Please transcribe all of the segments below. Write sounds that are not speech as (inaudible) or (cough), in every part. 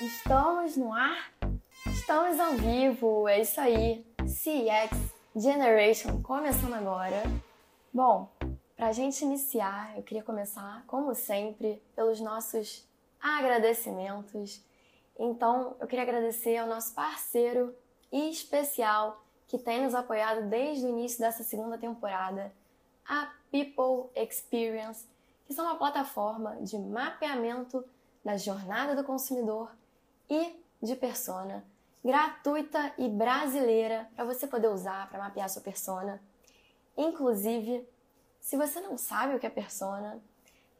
Estamos no ar? Estamos ao vivo, é isso aí. CX Generation começando agora. Bom, para a gente iniciar, eu queria começar, como sempre, pelos nossos agradecimentos. Então, eu queria agradecer ao nosso parceiro especial que tem nos apoiado desde o início dessa segunda temporada, a People Experience, que são uma plataforma de mapeamento da jornada do consumidor e de persona, gratuita e brasileira para você poder usar para mapear sua persona. Inclusive, se você não sabe o que é persona,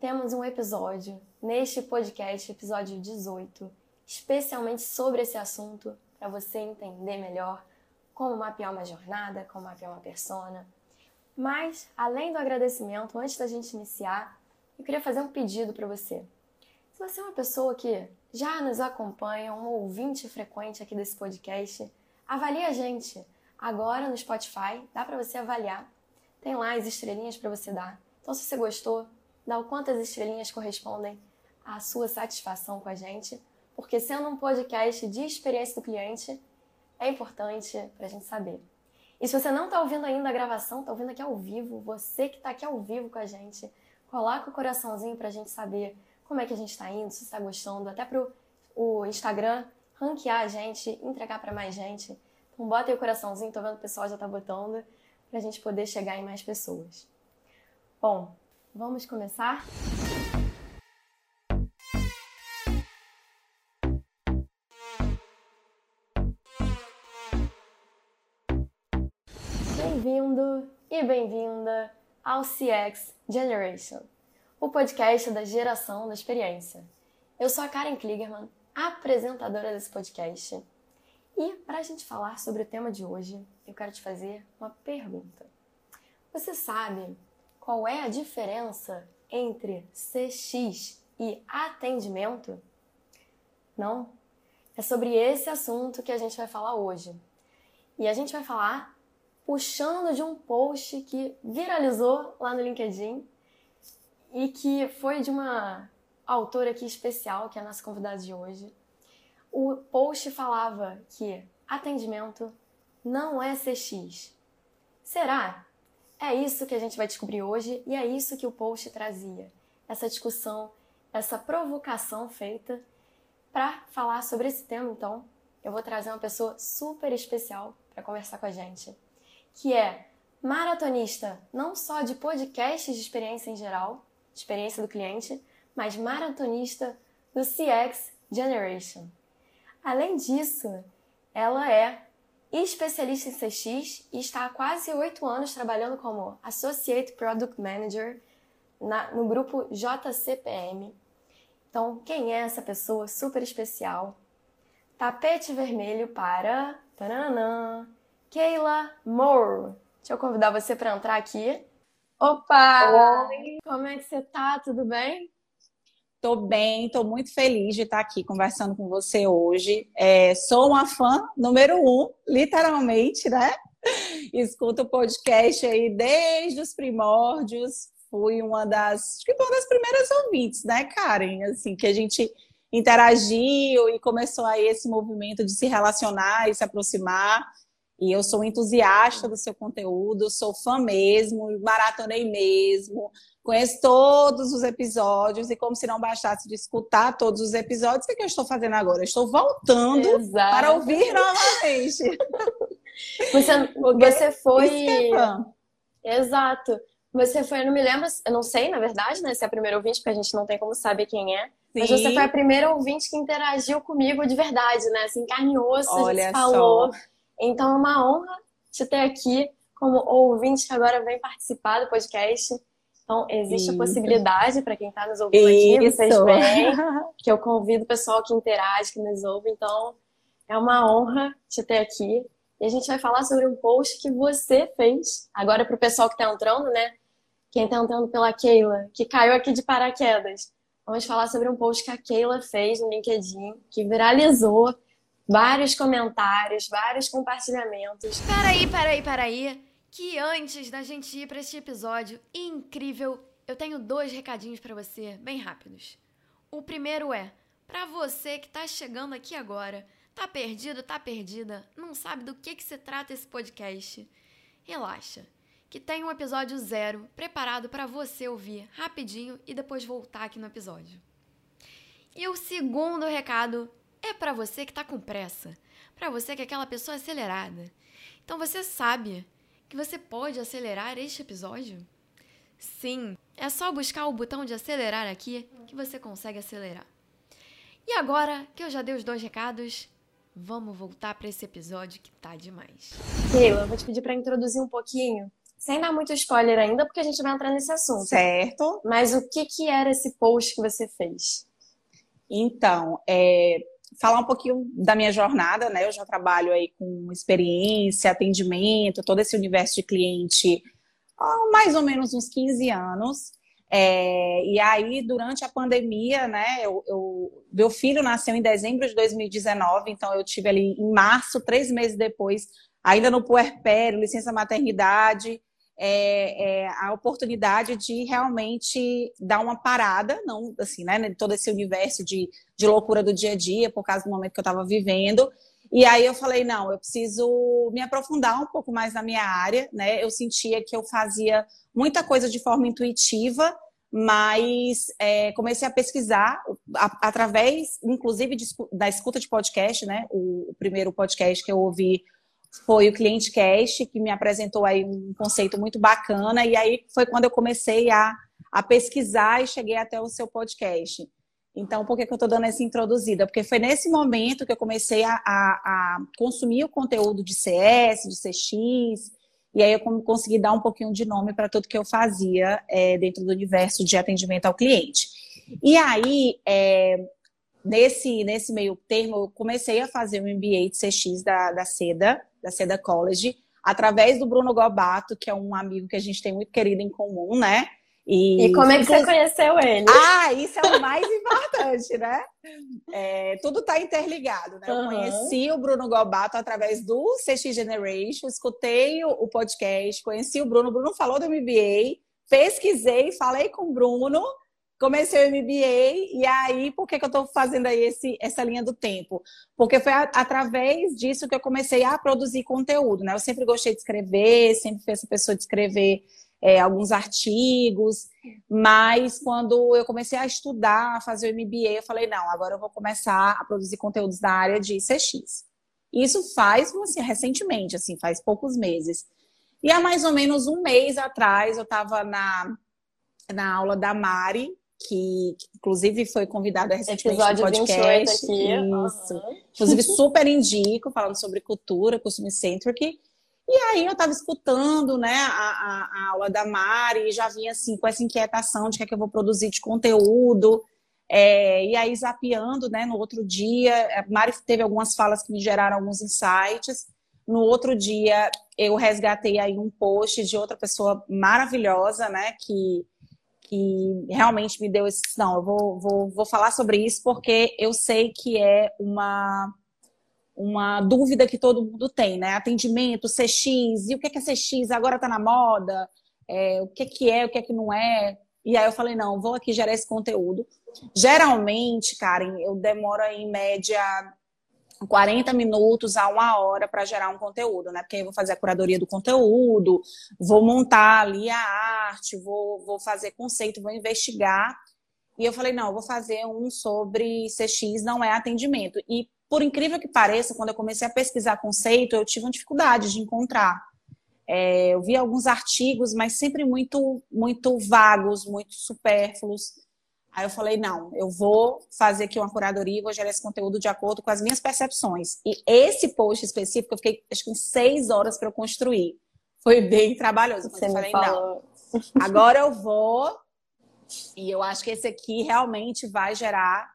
temos um episódio neste podcast, episódio 18, especialmente sobre esse assunto para você entender melhor como mapear uma jornada, como mapear uma persona. Mas, além do agradecimento, antes da gente iniciar, eu queria fazer um pedido para você. Você é uma pessoa que já nos acompanha, um ouvinte frequente aqui desse podcast, avalie a gente. Agora no Spotify, dá para você avaliar. Tem lá as estrelinhas para você dar. Então, se você gostou, dá o quantas estrelinhas correspondem à sua satisfação com a gente, porque sendo um podcast de experiência do cliente, é importante para a gente saber. E se você não está ouvindo ainda a gravação, está ouvindo aqui ao vivo, você que está aqui ao vivo com a gente, coloca o coraçãozinho para a gente saber como é que a gente está indo, se está gostando, até para o Instagram ranquear a gente, entregar para mais gente. Então bota aí o coraçãozinho, tô vendo o pessoal já tá botando, para a gente poder chegar em mais pessoas. Bom, vamos começar? Bem-vindo e bem-vinda ao CX Generation o podcast da geração da experiência. Eu sou a Karen Kligerman, apresentadora desse podcast. E para a gente falar sobre o tema de hoje, eu quero te fazer uma pergunta. Você sabe qual é a diferença entre CX e atendimento? Não? É sobre esse assunto que a gente vai falar hoje. E a gente vai falar puxando de um post que viralizou lá no LinkedIn e que foi de uma autora aqui especial, que é a nossa convidada de hoje. O post falava que atendimento não é CX. Será? É isso que a gente vai descobrir hoje e é isso que o post trazia. Essa discussão, essa provocação feita para falar sobre esse tema, então, eu vou trazer uma pessoa super especial para conversar com a gente, que é maratonista não só de podcasts de experiência em geral, experiência do cliente, mas maratonista do CX Generation. Além disso, ela é especialista em CX e está há quase oito anos trabalhando como Associate Product Manager na, no grupo JCPM. Então, quem é essa pessoa super especial? Tapete vermelho para tananã, Keila Moore. Deixa eu convidar você para entrar aqui. Opa! Oi! Como é que você tá? Tudo bem? Tô bem, tô muito feliz de estar aqui conversando com você hoje. É, sou uma fã número um, literalmente, né? Escuto o podcast aí desde os primórdios. Fui uma das, acho que uma das primeiras ouvintes, né, Karen? Assim, que a gente interagiu e começou aí esse movimento de se relacionar e se aproximar. E eu sou entusiasta do seu conteúdo, sou fã mesmo, maratonei mesmo, conheço todos os episódios e como se não bastasse de escutar todos os episódios, o que, é eu estou fazendo agora? estou voltando Exato. para ouvir novamente. (laughs) Você, você foi. É Exato. Você foi, eu não me lembro, eu não sei, na verdade, né, se é a primeira ouvinte, porque a gente não tem como saber quem é. Sim. Mas você foi a primeira ouvinte que interagiu comigo de verdade, né? Assim, carne e osso, Olha a gente falou. Só. Então é uma honra te ter aqui como ouvinte que agora vem participar do podcast. Então, existe Isso. a possibilidade para quem está nos ouvindo Isso. aqui, vocês veem, (laughs) que eu convido o pessoal que interage, que nos ouve. Então, é uma honra te ter aqui. E a gente vai falar sobre um post que você fez. Agora, para o pessoal que está entrando, né? Quem está entrando pela Keila, que caiu aqui de paraquedas. Vamos falar sobre um post que a Keila fez no LinkedIn, que viralizou vários comentários, vários compartilhamentos. Peraí, peraí, peraí. Que antes da gente ir para este episódio incrível, eu tenho dois recadinhos para você, bem rápidos. O primeiro é: para você que está chegando aqui agora, tá perdido, tá perdida, não sabe do que, que se trata esse podcast, relaxa, que tem um episódio zero preparado para você ouvir rapidinho e depois voltar aqui no episódio. E o segundo recado é para você que está com pressa, para você que é aquela pessoa acelerada. Então você sabe que você pode acelerar este episódio? Sim, é só buscar o botão de acelerar aqui que você consegue acelerar. E agora que eu já dei os dois recados, vamos voltar para esse episódio que tá demais. Keila, eu vou te pedir para introduzir um pouquinho, sem dar muito spoiler ainda, porque a gente vai entrar nesse assunto. Certo. Mas o que que era esse post que você fez? Então, é, falar um pouquinho da minha jornada, né? Eu já trabalho aí com experiência, atendimento, todo esse universo de cliente há mais ou menos uns 15 anos. É, e aí, durante a pandemia, né, eu, eu, meu filho nasceu em dezembro de 2019, então eu tive ali em março, três meses depois, ainda no puerpério, licença maternidade, é, é, a oportunidade de realmente dar uma parada, não assim, né, todo esse universo de, de loucura do dia a dia, por causa do momento que eu estava vivendo. E aí eu falei, não, eu preciso me aprofundar um pouco mais na minha área, né? Eu sentia que eu fazia muita coisa de forma intuitiva, mas é, comecei a pesquisar a, através, inclusive, de, da escuta de podcast, né? O, o, primeiro podcast que eu ouvi foi o Cliente Cast, que me apresentou aí um conceito muito bacana, e aí foi quando eu comecei a, a pesquisar e cheguei até o seu podcast. Então, por que, que eu estou dando essa introduzida? Porque foi nesse momento que eu comecei a, a, a, consumir o conteúdo de CS, de CX, e aí eu consegui dar um pouquinho de nome para tudo que eu fazia é, dentro do universo de atendimento ao cliente. E aí, é, nesse, nesse meio termo, eu comecei a fazer o MBA de CX da, da SEDA, da SEDA College, através do Bruno Gobato, que é um amigo que a gente tem muito querido em comum, né? E, e como é que você conheceu ele? Ah, isso é o mais importante, né? É, tudo está interligado, né? Eu conheci o Bruno Gobato através do CX Generation, escutei o, podcast, conheci o Bruno, o Bruno falou do MBA, pesquisei, falei com o Bruno, comecei o MBA, e aí, por que, que eu estou fazendo aí esse, essa linha do tempo? Porque foi a, através disso que eu comecei a produzir conteúdo, né? Eu sempre gostei de escrever, sempre fui essa pessoa de escrever é, alguns artigos, mas quando eu comecei a estudar, a fazer o MBA, eu falei, não, agora eu vou começar a produzir conteúdos da área de CX. Isso faz, assim, recentemente, assim, faz poucos meses. E há mais ou menos um mês atrás, eu estava na, na aula da Mari, que, que inclusive foi convidada recentemente Episódio no podcast. Aqui. Isso. Uhum. Inclusive, super indico, falando sobre cultura, costume centric. E aí eu estava escutando né, a, a, a, aula da Mari e já vinha assim com essa inquietação de que é que eu vou produzir de conteúdo. É, e aí, zapeando, né, no outro dia, a Mari teve algumas falas que me geraram alguns insights. No outro dia, eu resgatei aí um post de outra pessoa maravilhosa, né, que, que realmente me deu esse. Não, eu vou, vou, vou falar sobre isso porque eu sei que é uma uma dúvida que todo mundo tem, né? Atendimento, CX, e o que é CX? Agora tá na moda, é, o que, que é, o que é que não é. E aí eu falei, não, vou aqui gerar esse conteúdo. Geralmente, Karen, eu demoro em média 40 minutos a uma hora para gerar um conteúdo, né? Porque eu vou fazer a curadoria do conteúdo, vou montar ali a arte, vou, vou fazer conceito, vou investigar. E eu falei, não, eu vou fazer um sobre CX, não é atendimento. E por incrível que pareça, quando eu comecei a pesquisar conceito, eu tive uma dificuldade de encontrar. É, eu vi alguns artigos, mas sempre muito, muito vagos, muito supérfluos. Aí eu falei, não, eu vou fazer aqui uma curadoria e vou gerar esse conteúdo de acordo com as minhas percepções. E esse post específico, eu fiquei acho que seis horas para eu construir. Foi bem trabalhoso. Você eu falei, não, agora eu vou. E eu acho que esse aqui realmente vai gerar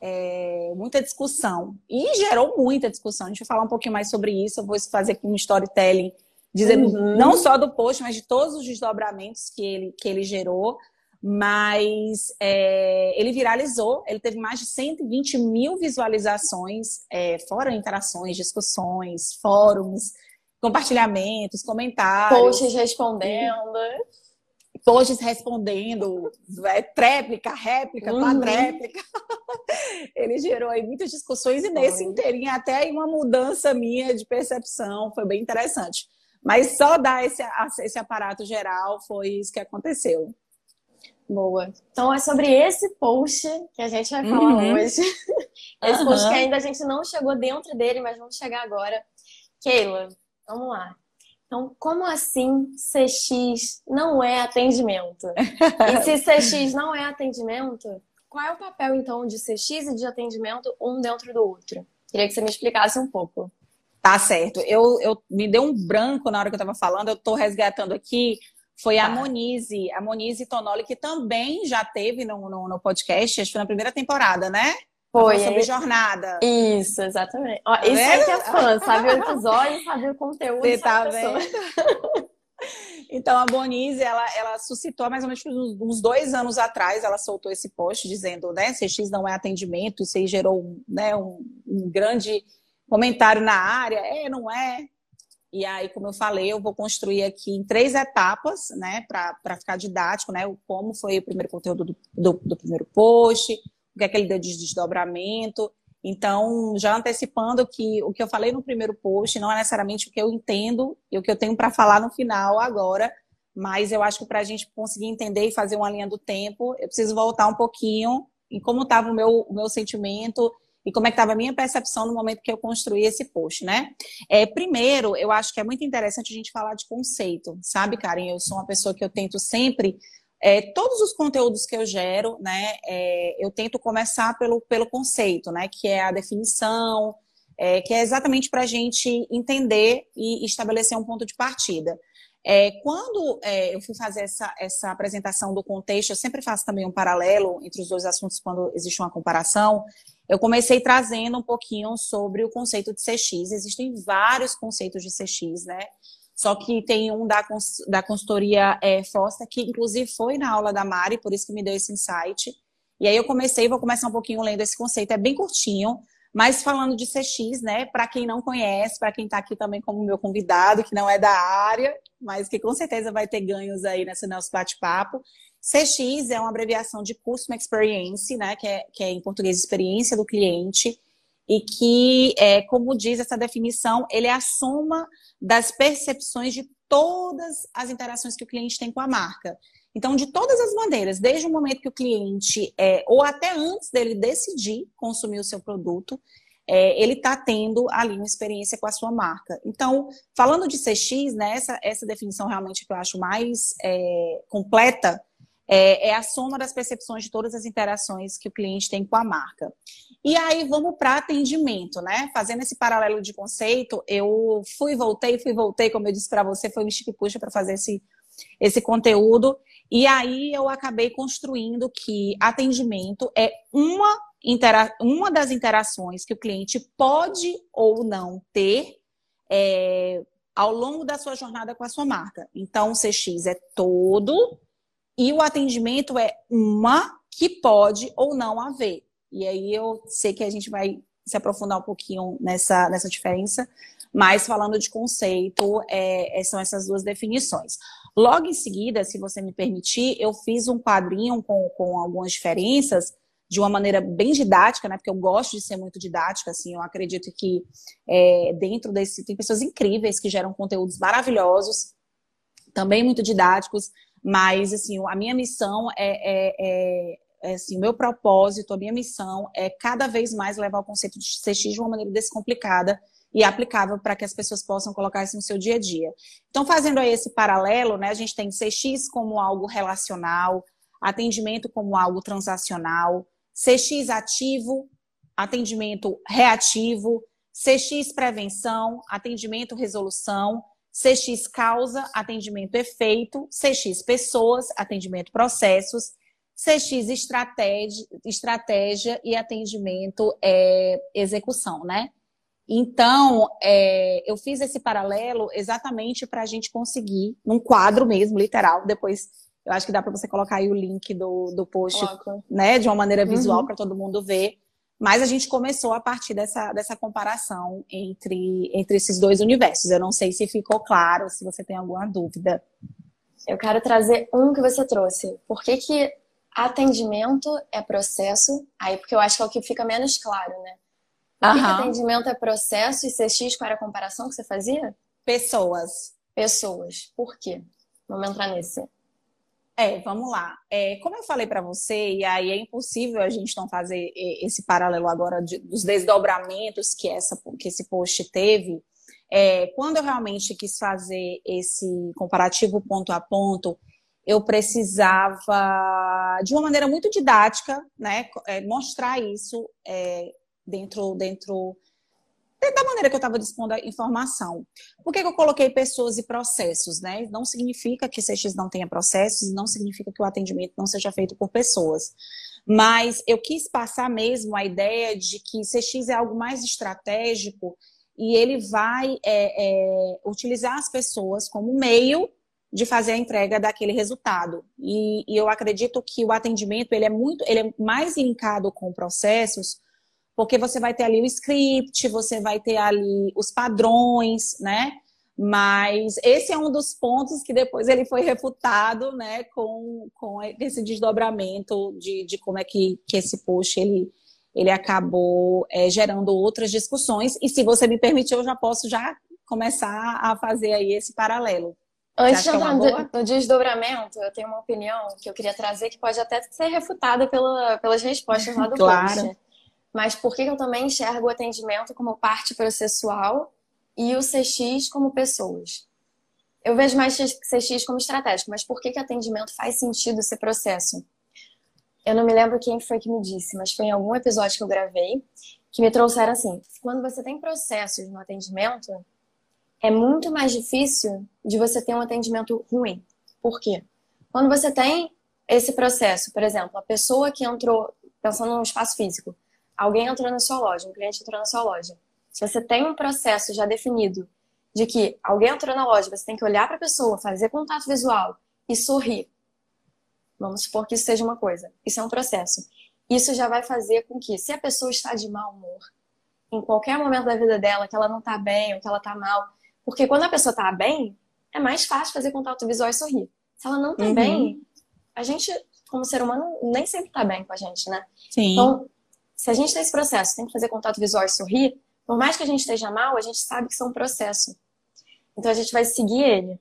é, muita discussão. E gerou muita discussão. A gente vai falar um pouquinho mais sobre isso. Eu vou fazer aqui um storytelling dizendo uhum. não só do post, mas de todos os desdobramentos que ele, que ele gerou. Mas é, ele viralizou, ele teve mais de 120 mil visualizações, é, fora interações, discussões, fóruns, compartilhamentos, comentários. Posts respondendo. posts respondendo, é, tréplica, réplica, uhum. quadréplica. (laughs) Ele gerou aí muitas discussões e nesse inteirinho até aí uma mudança minha de percepção, foi bem interessante. Mas só dar esse, esse aparato geral foi isso que aconteceu. Boa. Então é sobre esse post que a gente vai falar uhum. hoje. (laughs) Esse uhum. post que ainda a gente não chegou dentro dele, mas vamos chegar agora. Keila, vamos lá. Então, como assim CX não é atendimento? e se (laughs) CX não é atendimento, qual é o papel então de CX e de atendimento um dentro do outro? Queria que você me explicasse um pouco. Tá certo. Eu, eu me deu um branco na hora que eu estava falando, eu estou resgatando aqui. Foi a tá. Monize, a Monize Tonoli, que também já teve no, no, no podcast, acho que foi na primeira temporada, né? Foi. Sobre é... jornada. Isso, exatamente. Ó, tá isso aí que é fã, sabe o episódio, sabe o conteúdo. Você tá vendo? (laughs) Então, a Bonise, ela, ela suscitou mais ou menos uns dois anos atrás, ela soltou esse post dizendo, né, CX não é atendimento, isso aí gerou né, um, um grande comentário na área. É, não é? E aí, como eu falei, eu vou construir aqui em três etapas, né, para ficar didático, né, como foi o primeiro conteúdo do, do, do primeiro post, o que é que ele deu de desdobramento. Então, já antecipando que o que eu falei no primeiro post não é necessariamente o que eu entendo e o que eu tenho para falar no final agora, mas eu acho que para a gente conseguir entender e fazer uma linha do tempo, eu preciso voltar um pouquinho em como estava o meu, o meu sentimento e como é que estava a minha percepção no momento que eu construí esse post, né? É, primeiro, eu acho que é muito interessante a gente falar de conceito, sabe, Karen? Eu sou uma pessoa que eu tento sempre é, todos os conteúdos que eu gero, né, é, eu tento começar pelo, pelo conceito, né, que é a definição, é, que é exatamente para a gente entender e estabelecer um ponto de partida. É, quando é, eu fui fazer essa, essa apresentação do contexto, eu sempre faço também um paralelo entre os dois assuntos quando existe uma comparação. Eu comecei trazendo um pouquinho sobre o conceito de CX. Existem vários conceitos de CX, né? Só que tem um da, da consultoria é, Foster, que inclusive foi na aula da Mari, por isso que me deu esse insight. E aí eu comecei, vou começar um pouquinho lendo esse conceito, é bem curtinho, mas falando de CX, né, para quem não conhece, para quem está aqui também como meu convidado, que não é da área, mas que com certeza vai ter ganhos aí nesse nosso bate-papo. CX é uma abreviação de Customer Experience, né, que é, que é em português experiência do cliente, e que, é, como diz essa definição, ele é a soma das percepções de todas as interações que o cliente tem com a marca. Então, de todas as maneiras, desde o momento que o cliente, é, ou até antes dele decidir consumir o seu produto, é, ele está tendo ali uma experiência com a sua marca. Então, falando de CX, né, essa, essa definição realmente que eu acho mais é, completa, é, é, a soma das percepções de todas as interações que o cliente tem com a marca. E aí vamos para atendimento, né? Fazendo esse paralelo de conceito, eu fui, voltei, fui, voltei, como eu disse para você, foi me que puxa para fazer esse, esse conteúdo. E aí eu acabei construindo que atendimento é uma, intera uma das interações que o cliente pode ou não ter é, ao longo da sua jornada com a sua marca. Então, o CX é todo e o atendimento é uma que pode ou não haver. E aí eu sei que a gente vai se aprofundar um pouquinho nessa, nessa diferença, mas falando de conceito, é, é, são essas duas definições. Logo em seguida, se você me permitir, eu fiz um quadrinho com, com algumas diferenças de uma maneira bem didática, né? Porque eu gosto de ser muito didática, assim. Eu acredito que é, dentro desse tem pessoas incríveis que geram conteúdos maravilhosos, também muito didáticos. Mas assim, a minha missão é, é, é é, assim, o meu propósito, a minha missão é cada vez mais levar o conceito de CX de uma maneira descomplicada e aplicável para que as pessoas possam colocar isso no seu dia a dia. Então, fazendo aí esse paralelo, né, a gente tem CX como algo relacional, atendimento como algo transacional, CX ativo, atendimento reativo, CX prevenção, atendimento resolução, CX causa, atendimento efeito, CX pessoas, atendimento processos CX estratégia, estratégia e atendimento é execução, né? Então, é, eu fiz esse paralelo exatamente para a gente conseguir, num quadro mesmo, literal, depois eu acho que dá para você colocar aí o link do, do post, né, de uma maneira visual uhum. para todo mundo ver. Mas a gente começou a partir dessa, dessa comparação entre, entre esses dois universos. Eu não sei se ficou claro, se você tem alguma dúvida. Eu quero trazer um que você trouxe. Por que, que atendimento é processo? Aí, porque eu acho que é o que fica menos claro, né? Por que, que atendimento é processo e CX, qual era a comparação que você fazia? Pessoas. Pessoas. Por quê? Vamos entrar nesse. É, vamos lá. É, como eu falei para você, e aí é impossível a gente não fazer esse paralelo agora de, dos desdobramentos que, essa, que esse post teve. É, quando eu realmente quis fazer esse comparativo ponto a ponto, eu precisava, de uma maneira muito didática, né, é, mostrar isso é, dentro, dentro da maneira que eu estava dispondo a informação. Por que, que, eu coloquei pessoas e processos, né? Não significa que CX não tenha processos, não significa que o atendimento não seja feito por pessoas. Mas eu quis passar mesmo a ideia de que CX é algo mais estratégico e ele vai é, é, utilizar as pessoas como meio de fazer a entrega daquele resultado. E, e, eu acredito que o atendimento ele é muito, ele é mais linkado com processos, porque você vai ter ali o script, você vai ter ali os padrões, né? Mas esse é um dos pontos que depois ele foi refutado, né, com, com esse desdobramento de, de como é que, que esse post ele, ele acabou é, gerando outras discussões. E se você me permitir, eu já posso já começar a fazer aí esse paralelo. Antes de é entrar no, no desdobramento, eu tenho uma opinião que eu queria trazer que pode até ser refutada pela, pelas respostas lá do claro. post. Mas por que eu também enxergo o atendimento como parte processual e o CX como pessoas? Eu vejo mais CX como estratégico, mas por que, que atendimento faz sentido ser processo? Eu não me lembro quem foi que me disse, mas foi em algum episódio que eu gravei que me trouxeram assim: quando você tem processos no atendimento, é muito mais difícil de você ter um atendimento ruim. Por quê? Quando você tem esse processo, por exemplo, a pessoa que entrou, pensando no espaço físico, alguém entrou na sua loja, um cliente entrou na sua loja. Se você tem um processo já definido de que alguém entrou na loja, você tem que olhar para a pessoa, fazer contato visual e sorrir. Vamos supor que isso seja uma coisa. Isso é um processo. Isso já vai fazer com que, se a pessoa está de mau humor, em qualquer momento da vida dela, que ela não está bem ou que ela está mal, porque quando a pessoa está bem, é mais fácil fazer contato visual e sorrir. Se ela não está uhum. bem, a gente, como ser humano, nem sempre está bem com a gente, né? Sim. Então, se a gente tem esse processo, tem que fazer contato visual e sorrir, por mais que a gente esteja mal, a gente sabe que isso é um processo. Então a gente vai seguir ele.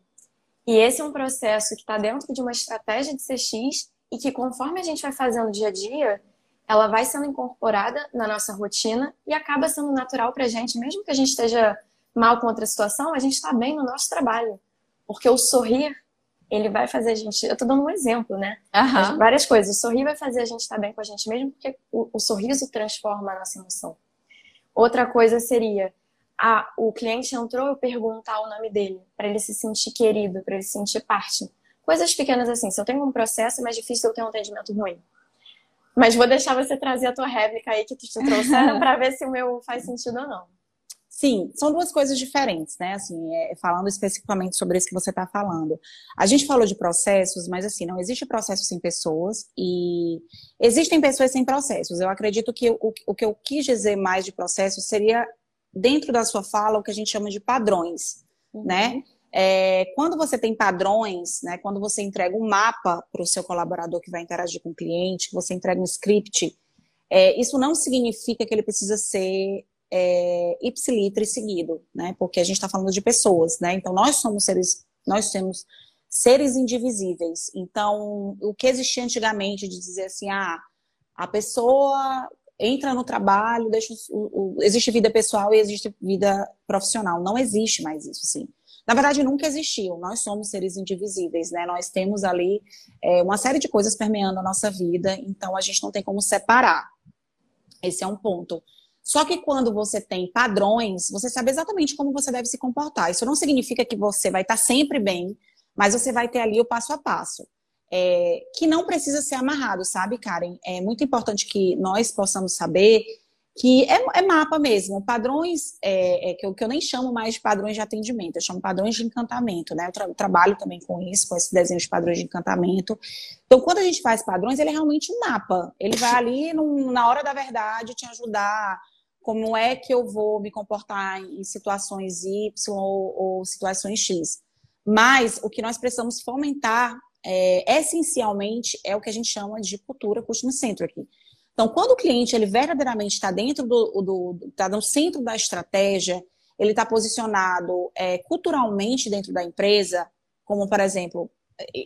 E esse é um processo que está dentro de uma estratégia de CX e que, conforme a gente vai fazendo dia a dia, ela vai sendo incorporada na nossa rotina e acaba sendo natural para a gente, mesmo que a gente esteja mal com outra situação, a gente está bem no nosso trabalho. Porque o sorrir, ele vai fazer a gente. Eu estou dando um exemplo, né? Uhum. Várias coisas. O sorrir vai fazer a gente estar tá bem com a gente mesmo, porque o, o sorriso transforma a nossa emoção. Outra coisa seria ah, o cliente entrou, eu perguntar o nome dele, para ele se sentir querido, para ele se sentir parte. Coisas pequenas assim. Se eu tenho um processo, é mais difícil eu ter um atendimento ruim. Mas vou deixar você trazer a tua réplica aí que tu te trouxeram (laughs) para ver se o meu faz sentido ou não. Sim, são duas coisas diferentes, né? Assim, é, falando especificamente sobre isso que você está falando. A gente falou de processos, mas assim, não existe processo sem pessoas e existem pessoas sem processos. Eu acredito que o, o que eu quis dizer mais de processos seria dentro da sua fala o que a gente chama de padrões, uhum. né? É, quando você tem padrões, né, quando você entrega um mapa para o seu colaborador que vai interagir com o cliente, você entrega um script, é, isso não significa que ele precisa ser é, ipsilitre seguido, né, porque a gente está falando de pessoas, né, então nós somos seres, nós temos seres indivisíveis. Então, o que existia antigamente de dizer assim, ah, a pessoa entra no trabalho, deixa o, o, existe vida pessoal e existe vida profissional. Não existe mais isso, sim. Na verdade, nunca existiu. Nós somos seres indivisíveis, né? Nós temos ali é, uma série de coisas permeando a nossa vida, então a gente não tem como separar. Esse é um ponto. Só que quando você tem padrões, você sabe exatamente como você deve se comportar. Isso não significa que você vai estar sempre bem, mas você vai ter ali o passo a passo é, que não precisa ser amarrado, sabe, Karen? É muito importante que nós possamos saber que é, é mapa mesmo, padrões é, é, que, eu, que eu nem chamo mais de padrões de atendimento, eu chamo padrões de encantamento, né? Eu tra trabalho também com isso, com esse desenho de padrões de encantamento. Então, quando a gente faz padrões, ele é realmente um mapa. Ele vai ali, num, na hora da verdade, te ajudar como é que eu vou me comportar em situações Y ou, ou situações X. Mas o que nós precisamos fomentar é, essencialmente é o que a gente chama de cultura customer centric. Então, quando o cliente ele verdadeiramente está dentro do, está no centro da estratégia, ele está posicionado é, culturalmente dentro da empresa, como por exemplo,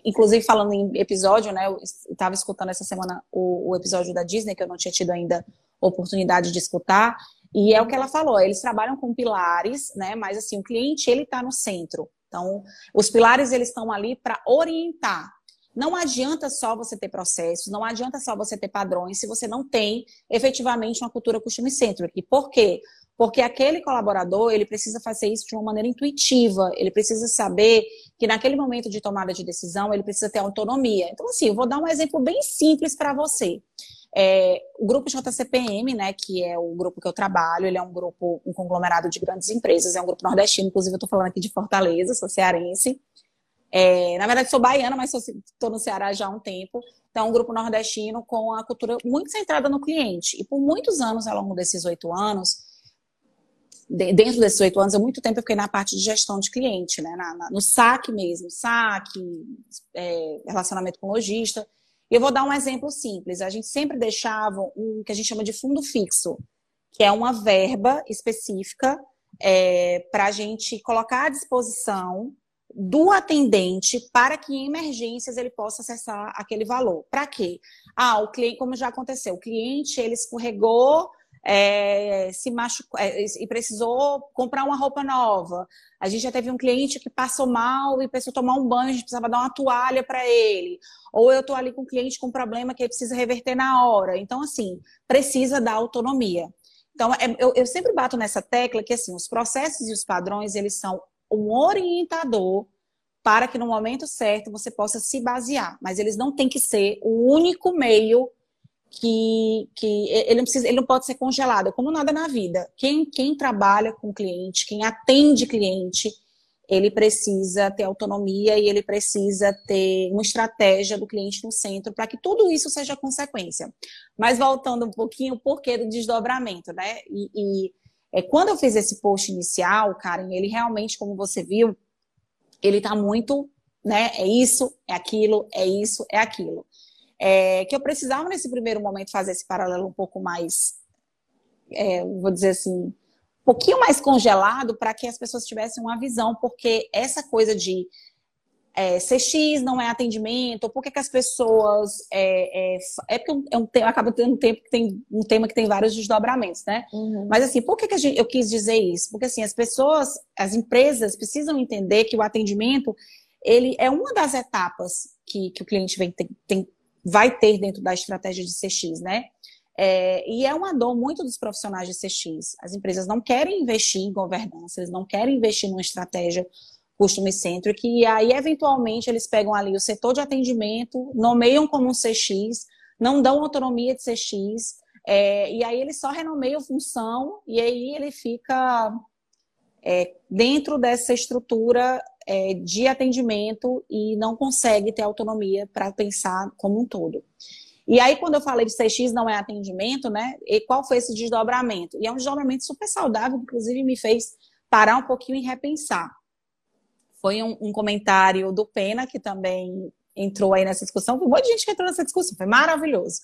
inclusive falando em episódio, né? Eu estava escutando essa semana o, o, episódio da Disney que eu não tinha tido ainda oportunidade de escutar. E é o que ela falou, eles trabalham com pilares, né? Mas assim, o cliente ele está no centro. Então, os pilares eles estão ali para orientar. Não adianta só você ter processos, não adianta só você ter padrões se você não tem efetivamente uma cultura customer centric. Por quê? Porque aquele colaborador, ele precisa fazer isso de uma maneira intuitiva, ele precisa saber que naquele momento de tomada de decisão, ele precisa ter autonomia. Então, assim, eu vou dar um exemplo bem simples para você. É, o grupo JCPM, né, que é o grupo que eu trabalho, ele é um grupo, um conglomerado de grandes empresas, é um grupo nordestino, inclusive eu estou falando aqui de Fortaleza, sou cearense. É, na verdade, sou baiana, mas estou no Ceará já há um tempo. Então, é um grupo nordestino com a cultura muito centrada no cliente. E por muitos anos, ao longo desses oito anos, dentro desses oito anos, há muito tempo eu fiquei na parte de gestão de cliente, né? Na, na, no saque mesmo, saque, é, relacionamento com lojista. Eu vou dar um exemplo simples. A gente sempre deixava um que a gente chama de fundo fixo, que é uma verba específica é, para a gente colocar à disposição do atendente para que em emergências ele possa acessar aquele valor. Para quê? Ah, o cliente, como já aconteceu, o cliente ele escorregou é, se machucou é, e precisou comprar uma roupa nova. A gente já teve um cliente que passou mal e precisou tomar um banho, a gente precisava dar uma toalha para ele. Ou eu estou ali com um cliente com um problema que ele precisa reverter na hora. Então, assim, precisa dar autonomia. Então, é, eu, eu sempre bato nessa tecla que, assim, os processos e os padrões, eles são um orientador para que no momento certo você possa se basear. Mas eles não têm que ser o único meio que, que ele, não precisa, ele não pode ser congelado, é como nada na vida. Quem, quem trabalha com cliente, quem atende cliente, ele precisa ter autonomia e ele precisa ter uma estratégia do cliente no centro para que tudo isso seja consequência. Mas voltando um pouquinho, o porquê do desdobramento, né? E, e é, quando eu fiz esse post inicial, Karen, ele realmente, como você viu, ele está muito, né? É isso, é aquilo, é isso, é aquilo é, que eu precisava nesse primeiro momento fazer esse paralelo um pouco mais, é, vou dizer assim, um pouquinho mais congelado para que as pessoas tivessem uma visão, porque essa coisa de é, CX não é atendimento, por que, que as pessoas. É, é, é porque é um, tema, acaba tendo um tempo que tem um tema que tem vários desdobramentos, né? Uhum. Mas assim, por que, que gente, eu quis dizer isso? Porque assim, as pessoas, as empresas precisam entender que o atendimento ele é uma das etapas que, que o cliente vem, tem, tem, vai ter dentro da estratégia de CX, né? É, e é uma dor muito dos profissionais de CX. As empresas não querem investir em governança, eles não querem investir numa estratégia customer centric, e aí, eventualmente, eles pegam ali o setor de atendimento, nomeiam como um CX, não dão autonomia de CX, é, e aí eles só renomeiam função, e aí ele fica é, dentro dessa estrutura é, de atendimento e não consegue ter autonomia para pensar como um todo. E aí, quando eu falei de CX não é atendimento, né? E qual foi esse desdobramento? E é um desdobramento super saudável, inclusive me fez parar um pouquinho e repensar. Foi um, um comentário do Pena, que também entrou aí nessa discussão. Foi um monte de gente que entrou nessa discussão, foi maravilhoso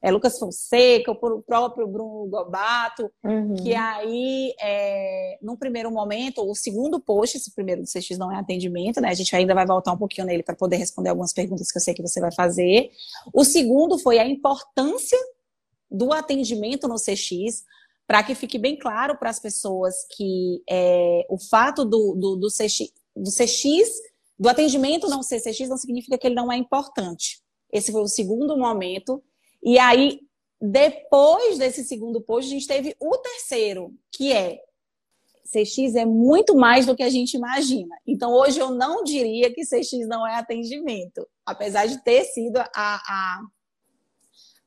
é, Lucas Fonseca, o próprio Bruno Gobato, uhum. que aí, é, num primeiro momento, o segundo post, esse primeiro do CX não é atendimento, né? A gente ainda vai voltar um pouquinho nele para poder responder algumas perguntas que eu sei que você vai fazer. O segundo foi a importância do atendimento no CX, para que fique bem claro para as pessoas que é, o fato do, do, do, CX, do CX, do atendimento não ser CX, não significa que ele não é importante. Esse foi o segundo momento e aí, depois desse segundo post, a gente teve o terceiro, que é CX é muito mais do que a gente imagina. Então, hoje eu não diria que CX não é atendimento, apesar de ter sido a, a,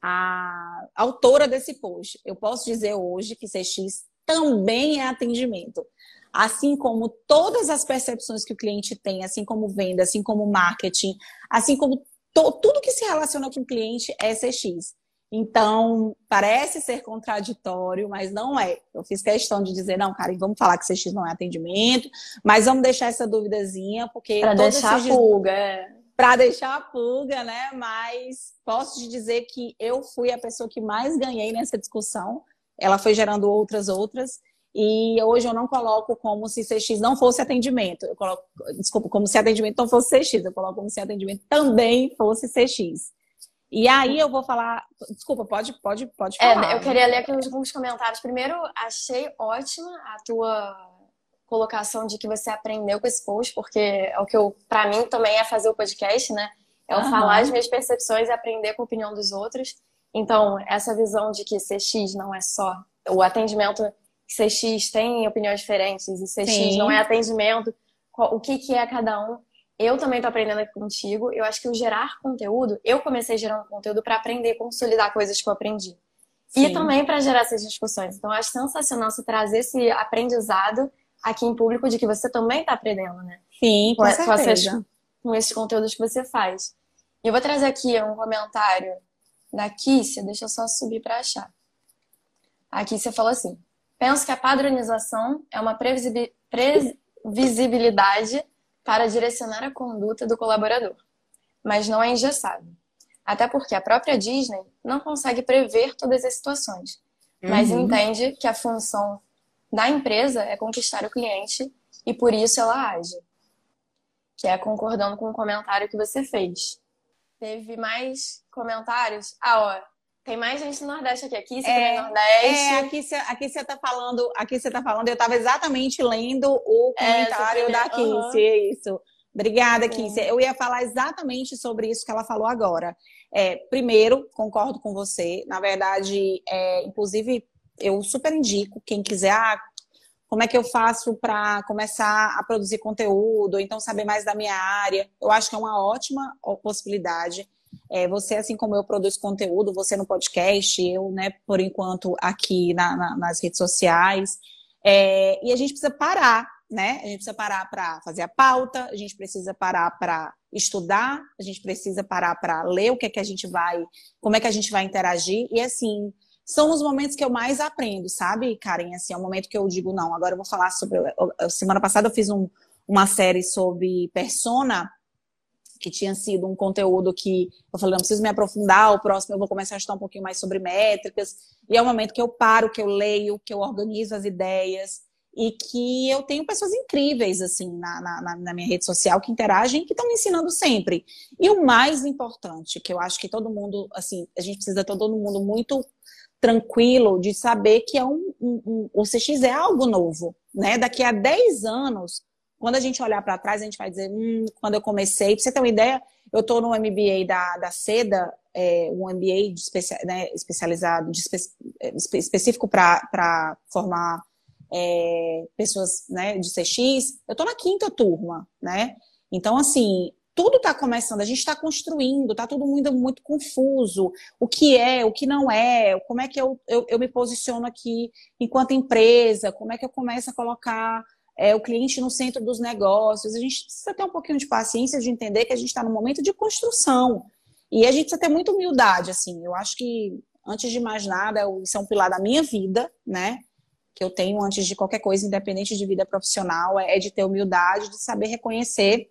a autora desse post. Eu posso dizer hoje que CX também é atendimento. Assim como todas as percepções que o cliente tem, assim como venda, assim como marketing, assim como tudo que se relaciona com o cliente é CX. Então, parece ser contraditório, mas não é. Eu fiz questão de dizer, não, Karen, vamos falar que CX não é atendimento, mas vamos deixar essa duvidazinha, porque. Para deixar a pulga. É. Para deixar a pulga, né? Mas posso te dizer que eu fui a pessoa que mais ganhei nessa discussão. Ela foi gerando outras, outras. E hoje eu não coloco como se CX não fosse atendimento. Eu coloco, desculpa, como se atendimento não fosse CX. Eu coloco como se atendimento também fosse CX. E aí eu vou falar. Desculpa, pode, pode, pode é, falar. É, eu queria ler aqui alguns comentários. Primeiro, achei ótima a tua colocação de que você aprendeu com esse post, porque é o que eu, para mim, também é fazer o podcast, né? É uhum. falar as minhas percepções e aprender com a opinião dos outros. Então, essa visão de que CX não é só o atendimento, CX tem opiniões diferentes e CX Sim. não é atendimento, o que, que é cada um eu também estou aprendendo aqui contigo. Eu acho que o gerar conteúdo, eu comecei gerando conteúdo para aprender, consolidar coisas que eu aprendi. Sim. E também para gerar essas discussões. Então, eu acho sensacional você trazer esse aprendizado aqui em público de que você também está aprendendo, né? Sim, com, com, certeza. Com, essas, com esses conteúdos que você faz. E eu vou trazer aqui um comentário da Kícia, deixa eu só subir para achar. A Kícia falou assim: Penso que a padronização é uma previsibilidade para direcionar a conduta do colaborador, mas não é engessado. Até porque a própria Disney não consegue prever todas as situações, mas uhum. entende que a função da empresa é conquistar o cliente e por isso ela age. Que é concordando com o comentário que você fez. Teve mais comentários? Ah, ó, tem mais gente no Nordeste aqui. Aqui você é, também Nordeste. É, aqui você, aqui você tá falando, aqui você tá falando, eu estava exatamente lendo o é, comentário é, da Kissi, uhum. isso. Obrigada, Kissi. Eu ia falar exatamente sobre isso que ela falou agora. É, primeiro, concordo com você. Na verdade, é, inclusive, eu super indico quem quiser. Ah, como é que eu faço para começar a produzir conteúdo, ou então saber mais da minha área? Eu acho que é uma ótima possibilidade. É, você, assim como eu, produz conteúdo, você no podcast, eu, né, por enquanto, aqui na, na, nas redes sociais. É, e a gente precisa parar, né? A gente precisa parar para fazer a pauta, a gente precisa parar para estudar, a gente precisa parar para ler o que é que a gente vai, como é que a gente vai interagir. E assim, são os momentos que eu mais aprendo, sabe, Karen? Assim, é o momento que eu digo, não, agora eu vou falar sobre. Semana passada eu fiz um, uma série sobre persona que tinha sido um conteúdo que eu falei, não preciso me aprofundar, o próximo eu vou começar a estudar um pouquinho mais sobre métricas. E é o momento que eu paro, que eu leio, que eu organizo as ideias e que eu tenho pessoas incríveis assim na, na, na minha rede social que interagem e que estão me ensinando sempre. E o mais importante, que eu acho que todo mundo, assim, a gente precisa todo mundo muito tranquilo de saber que é um, um, um o CX é algo novo, né? Daqui a 10 anos quando a gente olhar para trás, a gente vai dizer, hum, quando eu comecei, para você ter uma ideia, eu estou no MBA da, da SEDA, é, um MBA de né, especializado, de espe é, específico para formar é, pessoas né, de CX. Eu estou na quinta turma, né? Então, assim, tudo está começando, a gente está construindo, está tudo muito, muito confuso. O que é, o que não é, como é que eu, eu, eu me posiciono aqui enquanto empresa, como é que eu começo a colocar é, o cliente no centro dos negócios. A gente precisa ter um pouquinho de paciência de entender que a gente está no momento de construção. E a gente precisa ter muita humildade, assim. Eu acho que, antes de mais nada, isso é um pilar da minha vida, né? Que eu tenho antes de qualquer coisa, independente de vida profissional, é de ter humildade, de saber reconhecer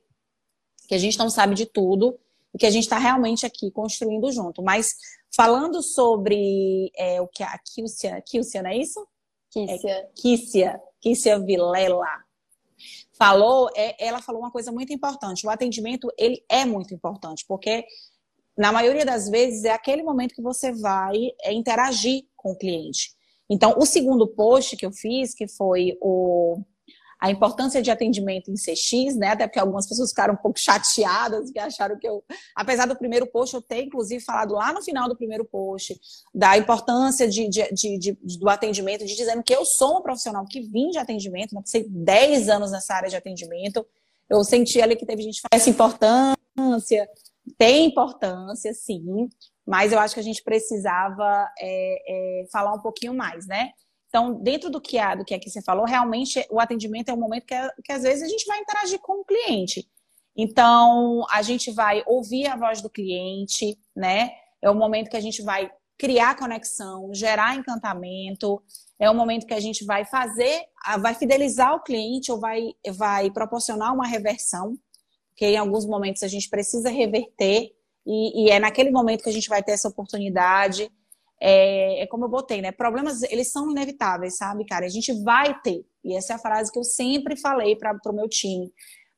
que a gente não sabe de tudo e que a gente está realmente aqui construindo junto. Mas falando sobre é, o que a Kilcia, Kilcia, não é isso? Kícia. É, Kícia, Kícia Vilela falou, é, ela falou uma coisa muito importante. O atendimento, ele é muito importante, porque na maioria das vezes é aquele momento que você vai é, interagir com o cliente. Então, o segundo post que eu fiz, que foi o a importância de atendimento em CX, né? Até porque algumas pessoas ficaram um pouco chateadas, que acharam que eu, apesar do primeiro post, eu ter inclusive falado lá no final do primeiro post da importância de, de, de, de do atendimento, de dizendo que eu sou uma profissional que vim de atendimento, né? Passei 10 anos nessa área de atendimento. Eu senti ali que teve gente que essa importância, tem importância, sim, mas eu acho que a gente precisava é, é, falar um pouquinho mais, né? Então, dentro do que, do que aqui você falou, realmente o atendimento é um momento que, que às vezes a gente vai interagir com o cliente. Então, a gente vai ouvir a voz do cliente, né? É o momento que a gente vai criar conexão, gerar encantamento. É o momento que a gente vai fazer, vai fidelizar o cliente ou vai, vai proporcionar uma reversão, porque em alguns momentos a gente precisa reverter e, e é naquele momento que a gente vai ter essa oportunidade. É, é, como eu botei, né? Problemas, eles são inevitáveis, sabe, cara? A gente vai ter. E essa é a frase que eu sempre falei para o meu time.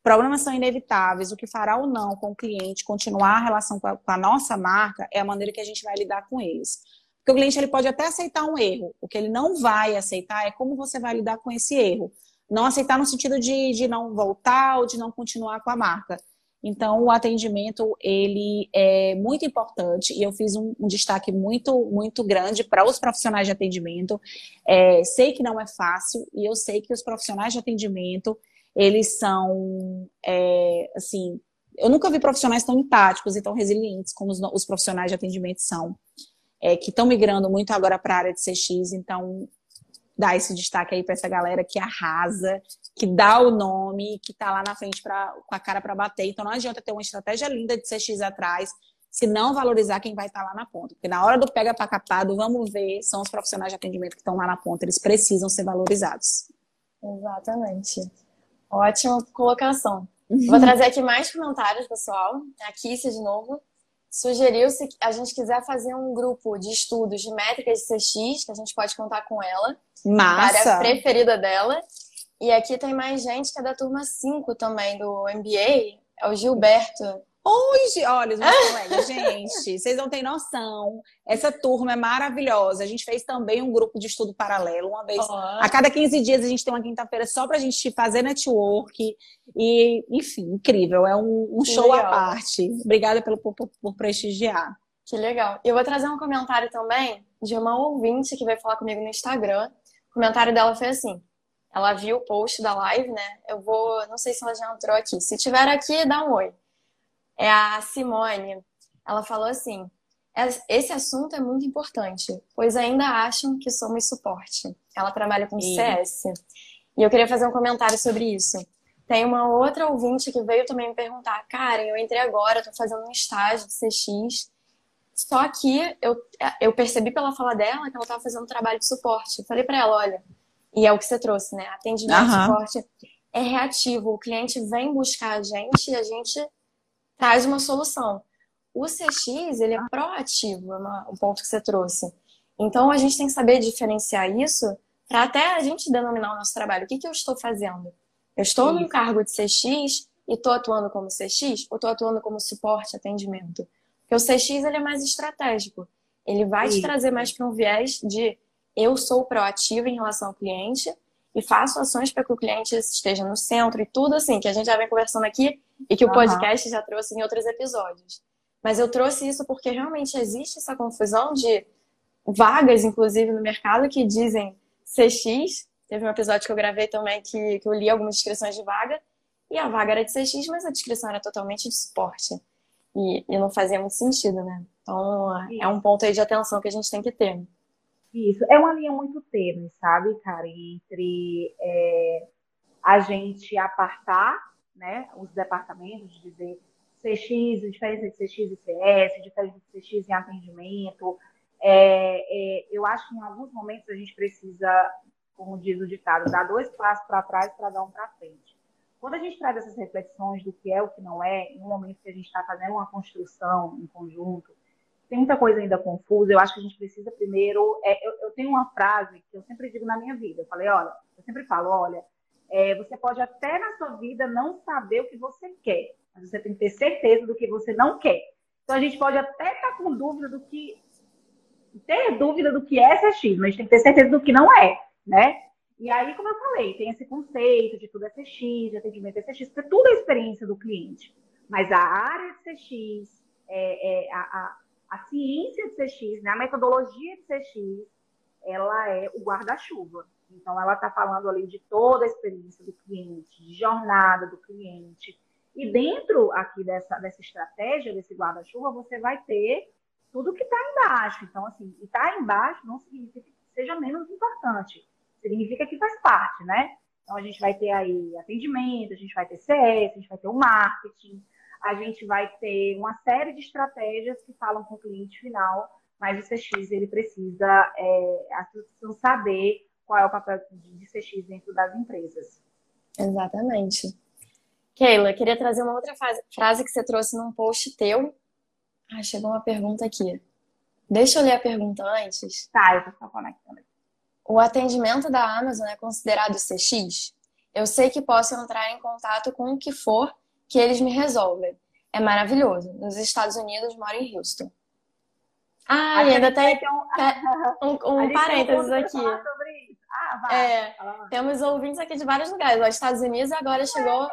Problemas são inevitáveis. O que fará ou não com o cliente continuar a relação com a, com a, nossa marca é a maneira que a gente vai lidar com eles. Porque o cliente ele pode até aceitar um erro. O que ele não vai aceitar é como você vai lidar com esse erro. Não aceitar no sentido de, de não voltar ou de não continuar com a marca. Então, o atendimento, ele é muito importante e eu fiz um, um destaque muito, muito grande para os profissionais de atendimento. É, sei que não é fácil e eu sei que os profissionais de atendimento, eles são, é, assim, eu nunca vi profissionais tão empáticos e tão resilientes como os, os profissionais de atendimento são, é, que estão migrando muito agora para a área de CX, então dar esse destaque aí para essa galera que arrasa, que dá o nome, que está lá na frente pra, com a cara para bater. Então não adianta ter uma estratégia linda de CX atrás, se não valorizar quem vai estar tá lá na ponta. Porque na hora do pega para capado, vamos ver, são os profissionais de atendimento que estão lá na ponta, eles precisam ser valorizados. Exatamente. Ótima colocação. Vou trazer aqui mais comentários, pessoal. Aqui, se de novo. Sugeriu se a gente quiser fazer um grupo de estudos de métricas de CX, que a gente pode contar com ela. Massa! A área preferida dela. E aqui tem mais gente que é da turma 5 também do MBA, é o Gilberto. Hoje, olha, os meus colegas, gente, vocês não têm noção. Essa turma é maravilhosa. A gente fez também um grupo de estudo paralelo, uma vez. Oh. A cada 15 dias a gente tem uma quinta-feira só pra gente fazer network. E, enfim, incrível. É um, um show legal. à parte. Obrigada pelo, por, por prestigiar. Que legal. Eu vou trazer um comentário também de uma ouvinte que veio falar comigo no Instagram. O comentário dela foi assim: ela viu o post da live, né? Eu vou, não sei se ela já entrou aqui. Se tiver aqui, dá um oi é a Simone. Ela falou assim: esse assunto é muito importante, pois ainda acham que somos suporte. Ela trabalha com e... CS. E eu queria fazer um comentário sobre isso. Tem uma outra ouvinte que veio também me perguntar: Karen, eu entrei agora, estou fazendo um estágio de CX. Só que eu, eu percebi pela fala dela que ela estava fazendo um trabalho de suporte. Falei para ela: olha, e é o que você trouxe, né? Atendimento, uhum. suporte é reativo. O cliente vem buscar a gente e a gente traz uma solução. O CX, ele é proativo, é uma, um ponto que você trouxe. Então, a gente tem que saber diferenciar isso para até a gente denominar o nosso trabalho. O que, que eu estou fazendo? Eu estou Sim. num cargo de CX e estou atuando como CX ou estou atuando como suporte, atendimento? Porque o CX ele é mais estratégico. Ele vai Sim. te trazer mais para um viés de eu sou proativo em relação ao cliente e faço ações para que o cliente esteja no centro e tudo assim, que a gente já vem conversando aqui e que o podcast já trouxe em outros episódios. Mas eu trouxe isso porque realmente existe essa confusão de vagas, inclusive, no mercado que dizem CX. Teve um episódio que eu gravei também que, que eu li algumas descrições de vaga e a vaga era de CX, mas a descrição era totalmente de suporte. E, e não fazia muito sentido, né? Então, é um ponto aí de atenção que a gente tem que ter. Isso, é uma linha muito tênue, sabe, cara, entre é, a gente apartar né, os departamentos, de dizer CX, diferença de CX e CS, diferença de CX em atendimento. É, é, eu acho que em alguns momentos a gente precisa, como diz o ditado, dar dois passos para trás para dar um para frente. Quando a gente traz essas reflexões do que é o que não é, em um momento que a gente está fazendo uma construção em conjunto, tem muita coisa ainda confusa. Eu acho que a gente precisa primeiro. É, eu, eu, tenho uma frase que eu sempre digo na minha vida. Eu falei, olha, eu sempre falo, olha, é, você pode até na sua vida não saber o que você quer, mas você tem que ter certeza do que você não quer. Então a gente pode até estar com dúvida do que ter dúvida do que é CX, mas a gente tem que ter certeza do que não é, né? E aí, como eu falei, tem esse conceito de tudo é CX, de atendimento é CX, porque tudo é experiência do cliente. Mas a área de CX, é, é, a, a ciência de CX, né, a metodologia de CX, ela é o guarda-chuva. Então, ela está falando ali de toda a experiência do cliente, de jornada do cliente. E dentro aqui dessa, dessa estratégia, desse guarda-chuva, você vai ter tudo que está embaixo. Então, assim, e está embaixo não significa que seja menos importante. Significa que faz parte, né? Então, a gente vai ter aí atendimento, a gente vai ter CS, a gente vai ter o marketing, a gente vai ter uma série de estratégias que falam com o cliente final, mas o CX ele precisa, é, saber qual é o papel de CX dentro das empresas. Exatamente. Keila, queria trazer uma outra frase que você trouxe num post teu. Ah, chegou uma pergunta aqui. Deixa eu ler a pergunta antes. Tá, eu tô só conectando aqui. O atendimento da Amazon é considerado CX? Eu sei que posso entrar em contato com o que for que eles me resolvem. É maravilhoso. Nos Estados Unidos, moro em Houston. Ah, e ainda tem (laughs) um, um, um parênteses aqui. Ah, é, temos ouvintes aqui de vários lugares. Os Estados Unidos agora chegou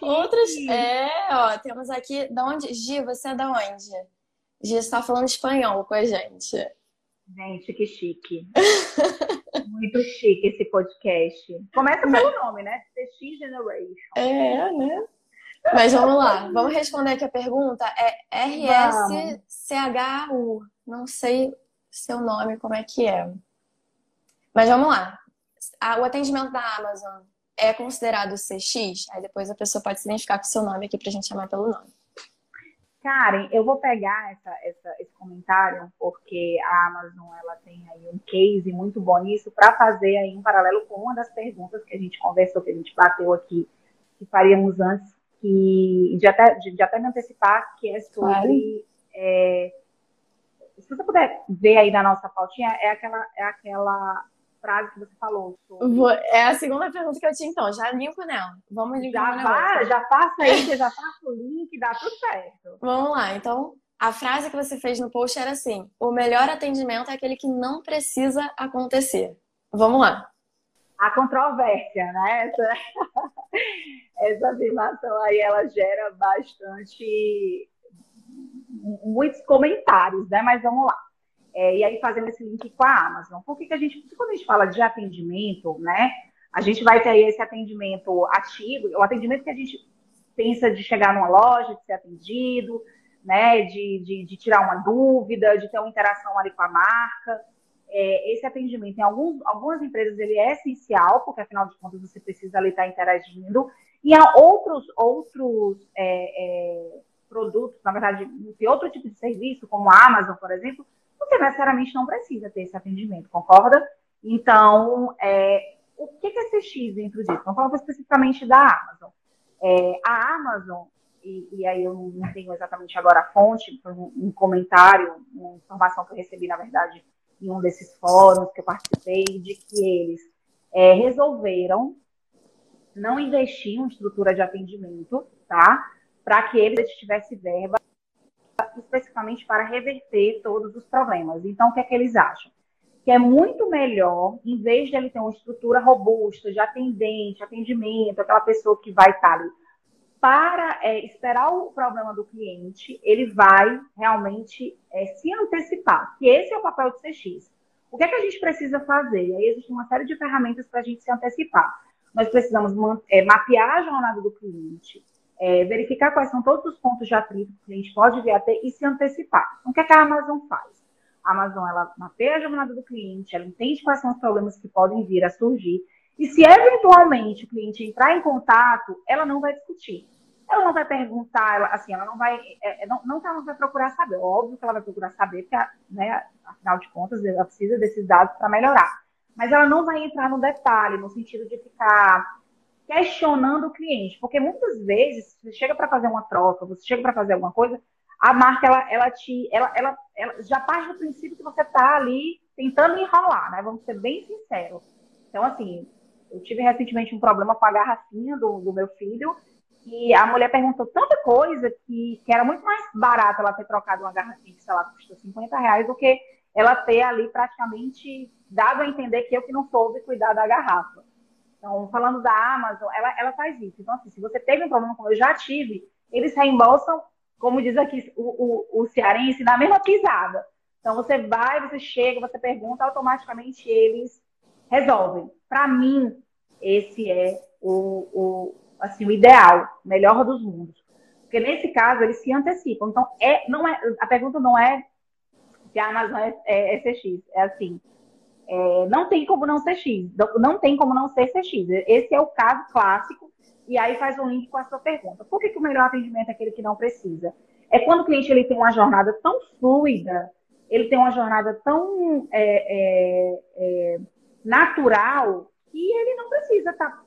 outros. É, ó, temos aqui. Da onde? Gi, você é da onde? Gi está falando espanhol com a gente. Gente, que chique. (laughs) Muito chique esse podcast. Começa pelo nome, né? CX Generation. É, né? Mas vamos lá, vamos responder aqui a pergunta. É RSCHU. Não sei seu nome, como é que é. Mas vamos lá. O atendimento da Amazon é considerado CX? Aí depois a pessoa pode se identificar com o seu nome aqui pra gente chamar pelo nome. Karen, eu vou pegar essa, essa, esse comentário porque a Amazon ela tem aí um case muito bom nisso para fazer aí um paralelo com uma das perguntas que a gente conversou, que a gente bateu aqui, que faríamos antes, que de até, de, de até me antecipar, que é sobre é, se você puder ver aí na nossa pautinha, é aquela, é aquela frase que você falou. Sobre... É a segunda pergunta que eu tinha, então. Já limpo nela. Vamos limpar já Já passa aí, já passa o link, dá tudo certo. Vamos lá. Então, a frase que você fez no post era assim: o melhor atendimento é aquele que não precisa acontecer. Vamos lá. A controvérsia, né? Essa, (laughs) essa afirmação aí, ela gera bastante muitos comentários, né? Mas vamos lá. É, e aí fazendo esse link com a Amazon. Por que, que a gente, quando a gente fala de atendimento, né? A gente vai ter esse atendimento ativo, o atendimento que a gente pensa de chegar numa loja, de ser atendido, né? De, de, de tirar uma dúvida, de ter uma interação ali com a marca. É, esse atendimento em alguns, algumas empresas ele é essencial, porque afinal de contas você precisa ali estar interagindo. E há outros, outros é, é, produtos, na verdade, de outro tipo de serviço, como a Amazon, por exemplo, você necessariamente não precisa ter esse atendimento, concorda? Então, é, o que é CX dentro disso? Não falando especificamente da Amazon. É, a Amazon, e, e, aí eu não tenho exatamente agora a fonte, foi um, comentário, uma informação que eu recebi, na verdade, em um desses fóruns que eu participei, de que eles é, resolveram não investir em estrutura de atendimento, tá? para que eles tivessem verba especificamente para reverter todos os problemas. Então, o que é que eles acham? Que é muito melhor, em vez de ele ter uma estrutura robusta de atendente, atendimento, aquela pessoa que vai estar ali, para é, esperar o problema do cliente, ele vai realmente é, se antecipar, que esse é o papel de CX. O que é que a gente precisa fazer? E aí existe uma série de ferramentas para a gente se antecipar. Nós precisamos é, mapear a jornada do cliente, é, verificar quais são todos os pontos de atrito que o cliente pode vir a ter e se antecipar. Então, o que, é que a Amazon faz? A Amazon ela mapeia a jornada do cliente, ela entende quais são os problemas que podem vir a surgir. E se eventualmente o cliente entrar em contato, ela não vai discutir. Ela não vai perguntar, ela, assim, ela não vai, é, é não, não que ela não vai procurar saber, óbvio que ela vai procurar saber, porque, né, afinal de contas, ela precisa desses dados para melhorar. Mas ela não vai entrar no detalhe, no sentido de ficar questionando o cliente, porque muitas vezes você chega para fazer uma troca, você chega para fazer alguma coisa, a marca ela, ela te, ela, ela, ela já parte do princípio que você está ali tentando enrolar, né? Vamos ser bem sinceros. Então assim, eu tive recentemente um problema com a garrafinha do, do meu filho e a mulher perguntou tanta coisa que, que era muito mais barato ela ter trocado uma garrafinha que, sei lá, custa 50 reais do que ela ter ali praticamente dado a entender que eu que não soube cuidar da garrafa. Então, falando da Amazon, ela, ela faz isso. Então, assim, se você teve um problema, como eu já tive, eles reembolsam, como diz aqui o, o, o cearense, na mesma pisada. Então, você vai, você chega, você pergunta, automaticamente eles resolvem. Para mim, esse é o, o, assim, o ideal, melhor dos mundos. Porque nesse caso, eles se antecipam. Então, é, não é, a pergunta não é se a Amazon é, é, é CX, é assim, é, não tem como não ser X, não tem como não ser CX. Esse é o caso clássico, e aí faz um link com a sua pergunta. Por que, que o melhor atendimento é aquele que não precisa? É quando o cliente ele tem uma jornada tão fluida ele tem uma jornada tão é, é, é, natural que ele não precisa estar tá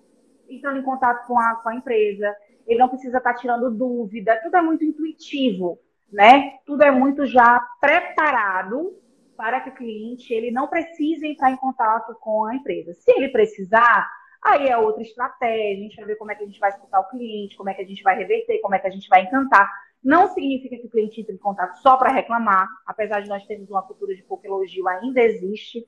entrando em contato com a, com a empresa, ele não precisa estar tá tirando dúvida, tudo é muito intuitivo, né? Tudo é muito já preparado para que o cliente ele não precise entrar em contato com a empresa. Se ele precisar, aí é outra estratégia, a gente vai ver como é que a gente vai escutar o cliente, como é que a gente vai reverter, como é que a gente vai encantar. Não significa que o cliente entre em contato só para reclamar, apesar de nós termos uma cultura de pouco elogio, ainda existe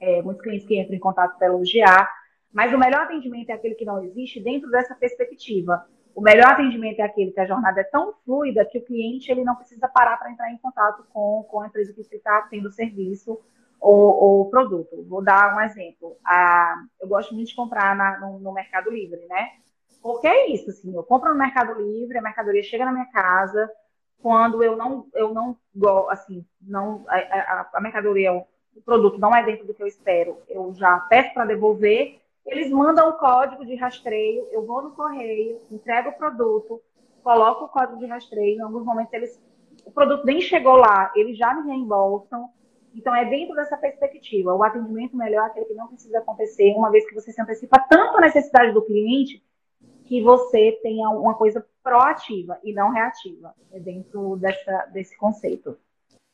é, muitos clientes que entram em contato para elogiar, mas o melhor atendimento é aquele que não existe dentro dessa perspectiva. O melhor atendimento é aquele que a jornada é tão fluida que o cliente ele não precisa parar para entrar em contato com, com a empresa que está tendo o serviço ou, ou produto. Vou dar um exemplo. Ah, eu gosto muito de comprar na, no, no, Mercado Livre, né? Porque é isso, assim, eu compro no Mercado Livre, a mercadoria chega na minha casa, quando eu não, eu não assim, não, a, a, a mercadoria, o produto não é dentro do que eu espero, eu já peço para devolver eles mandam o código de rastreio, eu vou no correio, entrego o produto, coloco o código de rastreio, em alguns momentos eles, o produto nem chegou lá, eles já me reembolsam. Então, é dentro dessa perspectiva. O atendimento melhor é aquele que não precisa acontecer, uma vez que você se antecipa tanto a necessidade do cliente, que você tenha uma coisa proativa e não reativa. É dentro dessa, desse conceito.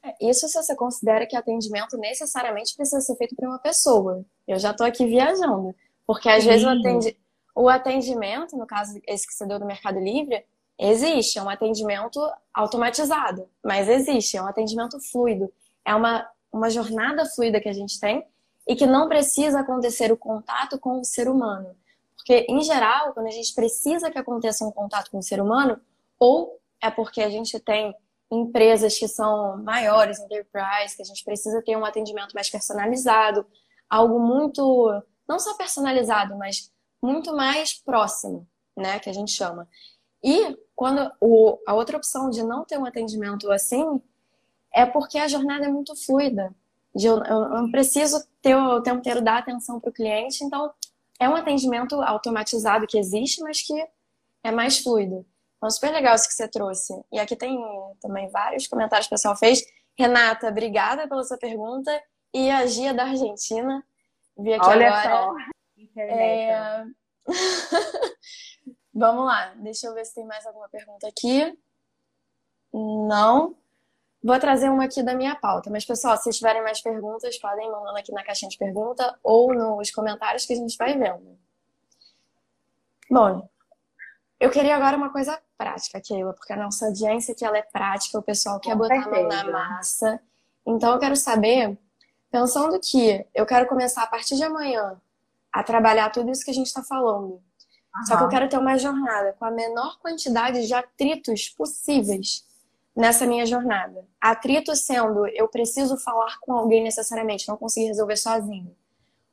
É, isso se você considera que atendimento necessariamente precisa ser feito para uma pessoa. Eu já estou aqui viajando. Porque às Sim. vezes o, atendi o atendimento, no caso esse que você deu do Mercado Livre, existe, é um atendimento automatizado, mas existe, é um atendimento fluido. É uma, uma jornada fluida que a gente tem e que não precisa acontecer o contato com o ser humano. Porque, em geral, quando a gente precisa que aconteça um contato com o ser humano, ou é porque a gente tem empresas que são maiores, enterprise, que a gente precisa ter um atendimento mais personalizado, algo muito não só personalizado, mas muito mais próximo, né, que a gente chama. E quando o, a outra opção de não ter um atendimento assim é porque a jornada é muito fluida. Eu, eu não preciso ter o tempo inteiro dar atenção para o cliente, então é um atendimento automatizado que existe, mas que é mais fluido. Então, super legal isso que você trouxe. E aqui tem também vários comentários que o pessoal fez. Renata, obrigada pela sua pergunta. E a Gia da Argentina Vi aqui Olha agora. só. É... (laughs) Vamos lá, deixa eu ver se tem mais alguma pergunta aqui. Não. Vou trazer uma aqui da minha pauta. Mas, pessoal, se tiverem mais perguntas, podem mandando aqui na caixinha de pergunta ou nos comentários que a gente vai vendo. Bom, eu queria agora uma coisa prática, Keila, porque a nossa audiência aqui ela é prática, o pessoal quer botar a mão na massa. Então, eu quero saber pensando que eu quero começar a partir de amanhã a trabalhar tudo isso que a gente está falando. Uhum. Só que eu quero ter uma jornada com a menor quantidade de atritos possíveis nessa minha jornada. Atrito sendo eu preciso falar com alguém necessariamente, não conseguir resolver sozinho.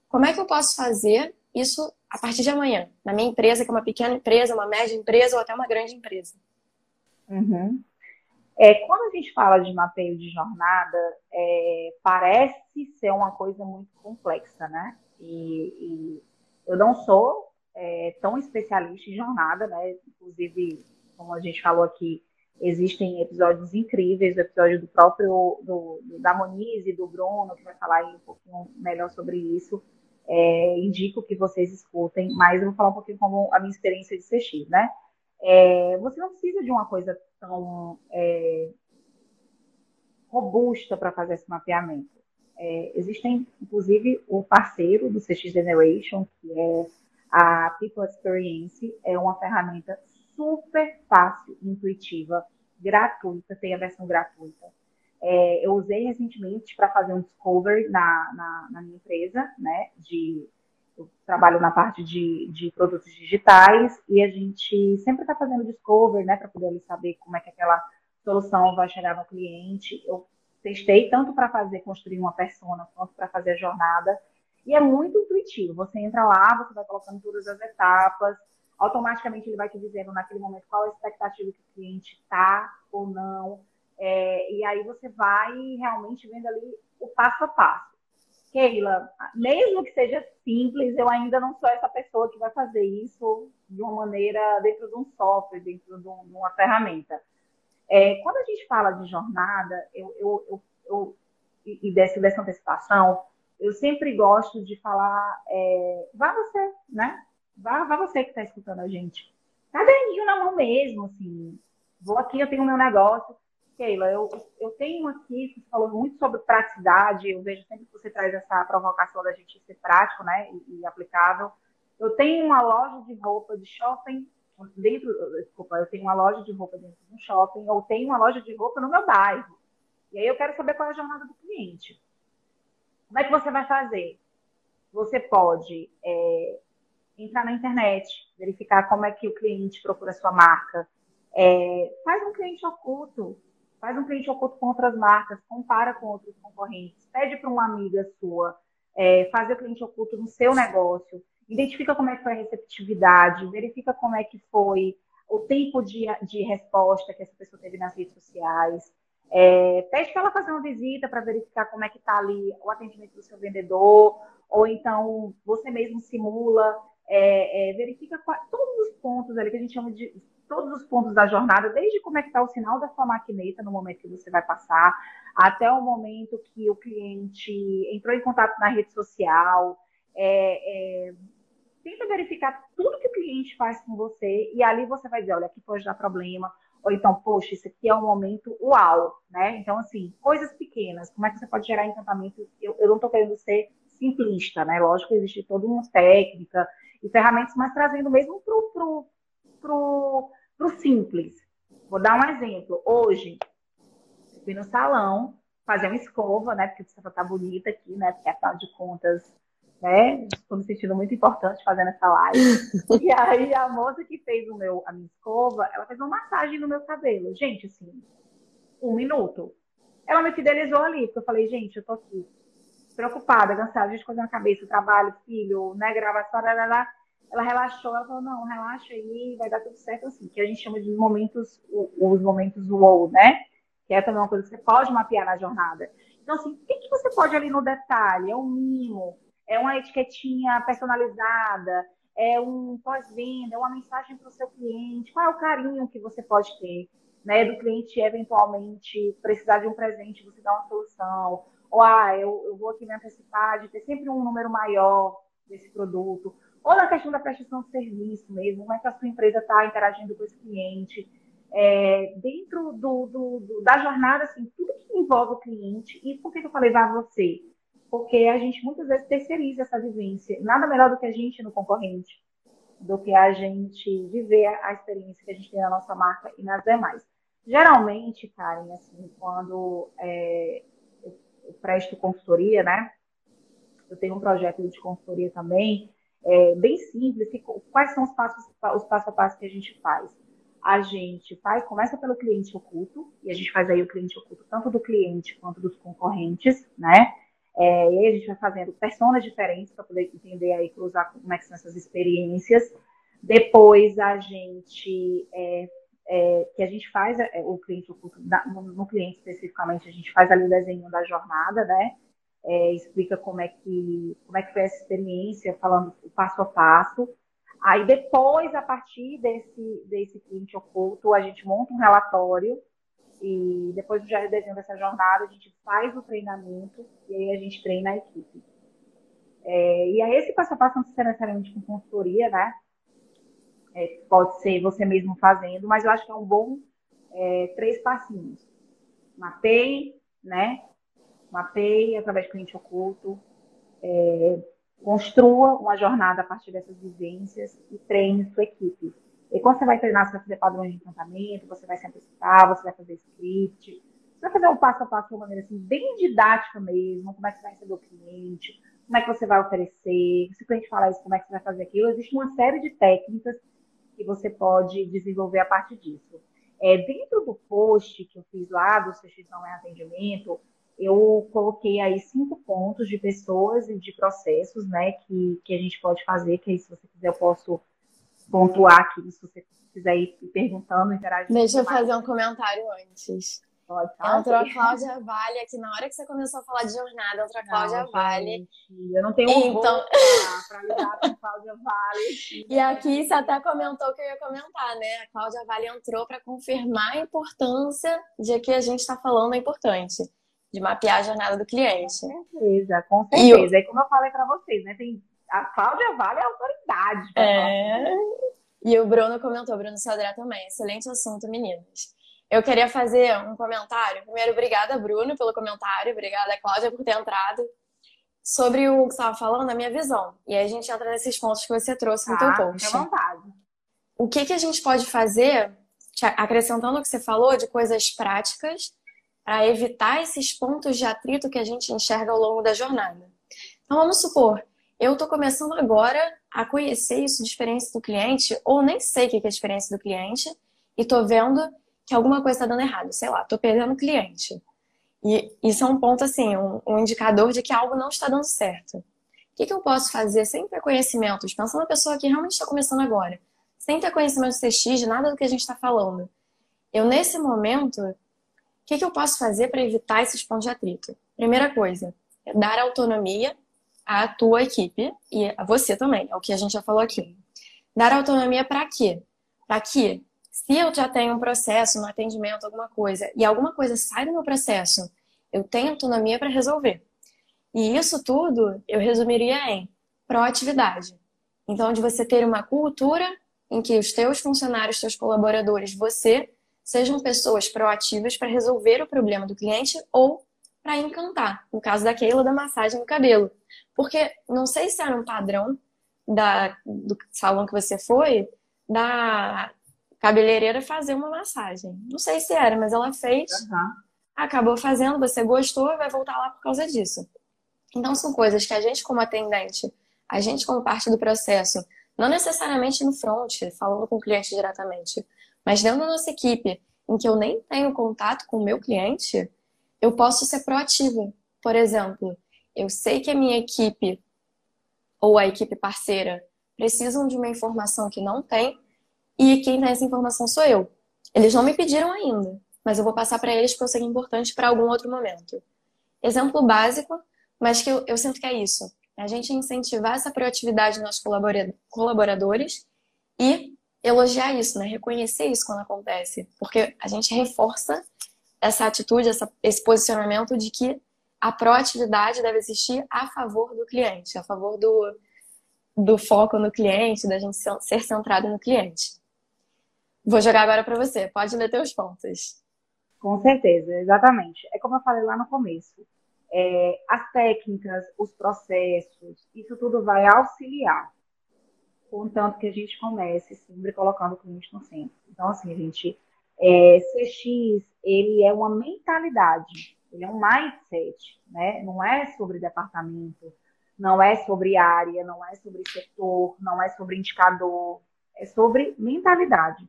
Como é que eu posso fazer isso a partir de amanhã? Na minha empresa, que é uma pequena empresa, uma média empresa ou até uma grande empresa. Uhum. É, quando a gente fala de mapeio de jornada, é, parece ser uma coisa muito complexa, né? E, e eu não sou é, tão especialista em jornada, né? Inclusive, como a gente falou aqui, existem episódios incríveis, o episódio do próprio do, do, da Moniz e do Bruno, que vai falar um pouquinho melhor sobre isso. É, indico que vocês escutem, mas eu vou falar um pouquinho como a minha experiência de CX, né? É, você não precisa de uma coisa tão é, robusta para fazer esse mapeamento. É, existem, inclusive, o parceiro do CX Generation, que é a People Experience, é uma ferramenta super fácil, intuitiva, gratuita, tem a versão gratuita. É, eu usei recentemente para fazer um discovery na, na, na minha empresa, né, de trabalho na parte de, de produtos digitais e a gente sempre está fazendo discover, né, para poder saber como é que aquela solução vai chegar no cliente. Eu testei tanto para fazer construir uma persona quanto para fazer a jornada e é muito intuitivo. Você entra lá, você vai colocando todas as etapas, automaticamente ele vai te dizendo naquele momento qual a expectativa que o cliente está ou não. É, e aí você vai realmente vendo ali o passo a passo. Keila, mesmo que seja simples, eu ainda não sou essa pessoa que vai fazer isso de uma maneira dentro de um software, dentro de, uma ferramenta. É, quando a gente fala de jornada, eu, eu, eu, eu, e, dessa, dessa antecipação, eu sempre gosto de falar, é, vá você, né? Vá, vá você que está escutando a gente. Caderninho na mão mesmo, assim. Vou aqui, eu tenho meu negócio. Keila, eu, eu tenho aqui, você falou muito sobre praticidade, eu vejo sempre que você traz essa provocação da gente ser prático, né, e, e aplicável. Eu tenho uma loja de roupa de shopping dentro, desculpa, eu tenho uma loja de roupa dentro de um shopping, ou tenho uma loja de roupa no meu bairro. E aí eu quero saber qual é a jornada do cliente. Como é que você vai fazer? Você pode é, entrar na internet, verificar como é que o cliente procura a sua marca. É, faz um cliente oculto, faz um cliente oculto com outras marcas, compara com outros concorrentes, pede para uma amiga sua é, fazer o cliente oculto no seu negócio, identifica como é que foi a receptividade, verifica como é que foi o tempo de, de resposta que essa pessoa teve nas redes sociais, é, pede para ela fazer uma visita para verificar como é que está ali o atendimento do seu vendedor, ou então você mesmo simula, é, é, verifica todos os pontos ali que a gente chama de todos os pontos da jornada, desde como é que está o sinal da sua maquineta no momento que você vai passar, até o momento que o cliente entrou em contato na rede social. É, é, tenta verificar tudo que o cliente faz com você e ali você vai dizer, olha, aqui pode dar problema, ou então, poxa, isso aqui é um momento uau, né? Então, assim, coisas pequenas, como é que você pode gerar encantamento? Eu, eu não estou querendo ser simplista, né? Lógico que existe toda uma técnica e ferramentas, mas trazendo mesmo pro, pro, pro, pro simples. Vou dar um exemplo. Hoje, eu fui no salão fazer uma escova, né? Porque precisa estar bonita aqui, né? Porque afinal de contas, né? Estou me sentindo muito importante fazendo essa live. (laughs) e aí a moça que fez o meu, a minha escova, ela fez uma massagem no meu cabelo. Gente, assim, um minuto. Ela me fidelizou ali, porque eu falei, gente, eu tô aqui preocupada, cansada, de coisa na cabeça, trabalho, filho, né, gravação, lá, lá, lá. Ela relaxou, ela falou, não, relaxa aí, vai dar tudo certo, assim, que a gente chama de momentos, os momentos wow, né? Que é também uma coisa que você pode mapear na jornada. Então, assim, o que, que você pode ali no detalhe? É um mimo, é uma etiquetinha personalizada, é um pós-venda, é uma mensagem para o seu cliente, qual é o carinho que você pode ter, né? Do cliente eventualmente precisar de um presente, você dá uma solução, ou ah, eu, eu vou aqui me antecipar de ter sempre um número maior desse produto, ou na questão da prestação de serviço mesmo, como é que a sua empresa está interagindo com esse cliente. É, dentro do, do, do, da jornada, assim, tudo que envolve o cliente, e por que eu falei vá você? porque a gente muitas vezes terceiriza essa vivência. Nada melhor do que a gente no concorrente, do que a gente viver a experiência que a gente tem na nossa marca e nas demais. Geralmente, Karen, assim, quando é, presto consultoria, né? Eu tenho um projeto de consultoria também, é, bem simples. Que, quais são os passos, os passo a passo que a gente faz? A gente faz, começa pelo cliente oculto, e a gente faz aí o cliente oculto tanto do cliente quanto dos concorrentes, né? É, e aí a gente vai fazendo personas diferentes para poder entender aí, cruzar como é que são essas experiências. Depois a gente é, é, que a gente faz é, o cliente oculto, no, cliente especificamente, a gente faz ali o desenho da jornada, né? É, explica como é que como é que foi essa experiência, falando o passo a passo. Aí depois, a partir desse, desse cliente oculto, a gente monta um relatório e depois do desenho dessa jornada, a gente faz o treinamento e aí a gente treina a equipe. É, e aí esse passo a passo não precisa necessariamente com consultoria, né? É, pode ser você mesmo fazendo, mas eu acho que é um bom é, três passinhos. Mapeie, né? Mapeie através do cliente oculto. É, construa uma jornada a partir dessas vivências e treine sua equipe. E quando você vai treinar, você vai fazer padrões de encantamento, você vai se antecipar, você vai fazer script, você vai fazer um passo a passo de uma maneira assim, bem didática mesmo, como é que você vai receber o cliente, como é que você vai oferecer, se o cliente falar isso, como é que você vai fazer aquilo. Existe uma série de técnicas que você pode desenvolver a partir disso. É, dentro do post que eu fiz lá, do não é atendimento, eu coloquei aí cinco pontos de pessoas e de processos, né, que, que a gente pode fazer, que aí, se você quiser, eu posso pontuar aqui, se você quiser ir perguntando, interagindo. Deixa eu fazer um comentário antes. Entrou a Cláudia Vale aqui na hora que você começou a falar de jornada, entrou a Cláudia não, Vale. eu não tenho um então... para lidar com a Cláudia Vale. (laughs) E aqui você até comentou que eu ia comentar, né? A Cláudia Vale entrou para confirmar a importância de que a gente está falando é importante. de mapear a jornada do cliente. Com certeza, com certeza. E, como eu falei para vocês, né? Tem, a Cláudia Vale é autoridade. É... E o Bruno comentou, Bruno Sodré também. Excelente assunto, meninas. Eu queria fazer um comentário. Primeiro, obrigada, Bruno, pelo comentário. Obrigada, Cláudia, por ter entrado. Sobre o que você estava falando, a minha visão. E aí a gente entra nesses pontos que você trouxe no teu tá, post. vontade. O que, que a gente pode fazer, acrescentando o que você falou, de coisas práticas para evitar esses pontos de atrito que a gente enxerga ao longo da jornada. Então, vamos supor, eu estou começando agora a conhecer isso de experiência do cliente, ou nem sei o que é a experiência do cliente, e estou vendo que alguma coisa está dando errado, sei lá, estou perdendo cliente. E isso é um ponto, assim, um, um, indicador de que algo não está dando certo. O que, que eu posso fazer sem ter conhecimentos? Pensando na pessoa que realmente está começando agora, sem ter conhecimento de TX, de nada do que a gente está falando. Eu, nesse momento, o que, que eu posso fazer para evitar esses pontos de atrito? Primeira coisa, é dar autonomia à tua equipe e a você também, é o que a gente já falou aqui. Dar autonomia para quê? Para que se eu já tenho um processo, um atendimento, alguma coisa, e alguma coisa sai do meu processo, eu tenho autonomia para resolver. E isso tudo eu resumiria em proatividade. Então, de você ter uma cultura em que os teus funcionários, teus colaboradores, você, sejam pessoas proativas para resolver o problema do cliente ou para encantar. No caso da Keila, da massagem no cabelo. Porque não sei se era um padrão da, do salão que você foi, da cabeleireira fazer uma massagem. Não sei se era, mas ela fez, uhum. acabou fazendo, você gostou e vai voltar lá por causa disso. Então são coisas que a gente como atendente, a gente como parte do processo, não necessariamente no front, falando com o cliente diretamente, mas dentro da nossa equipe, em que eu nem tenho contato com o meu cliente, eu posso ser proativa. Por exemplo, eu sei que a minha equipe ou a equipe parceira precisam de uma informação que não tem, e quem dá essa informação sou eu. Eles não me pediram ainda, mas eu vou passar para eles porque eu sei que é importante para algum outro momento. Exemplo básico, mas que eu, eu sinto que é isso. A gente incentivar essa proatividade nos colaboradores e elogiar isso, né? Reconhecer isso quando acontece. Porque a gente reforça essa atitude, essa, esse posicionamento de que a proatividade deve existir a favor do cliente, a favor do, do foco no cliente, da gente ser centrado no cliente. Vou jogar agora para você. Pode ler teus pontos. Com certeza, exatamente. É como eu falei lá no começo. É, as técnicas, os processos, isso tudo vai auxiliar. Contanto que a gente comece sempre colocando o cliente no centro. Então, assim, gente, é, CX, ele é uma mentalidade, ele é um mindset, né? Não é sobre departamento, não é sobre área, não é sobre setor, não é sobre indicador, é sobre mentalidade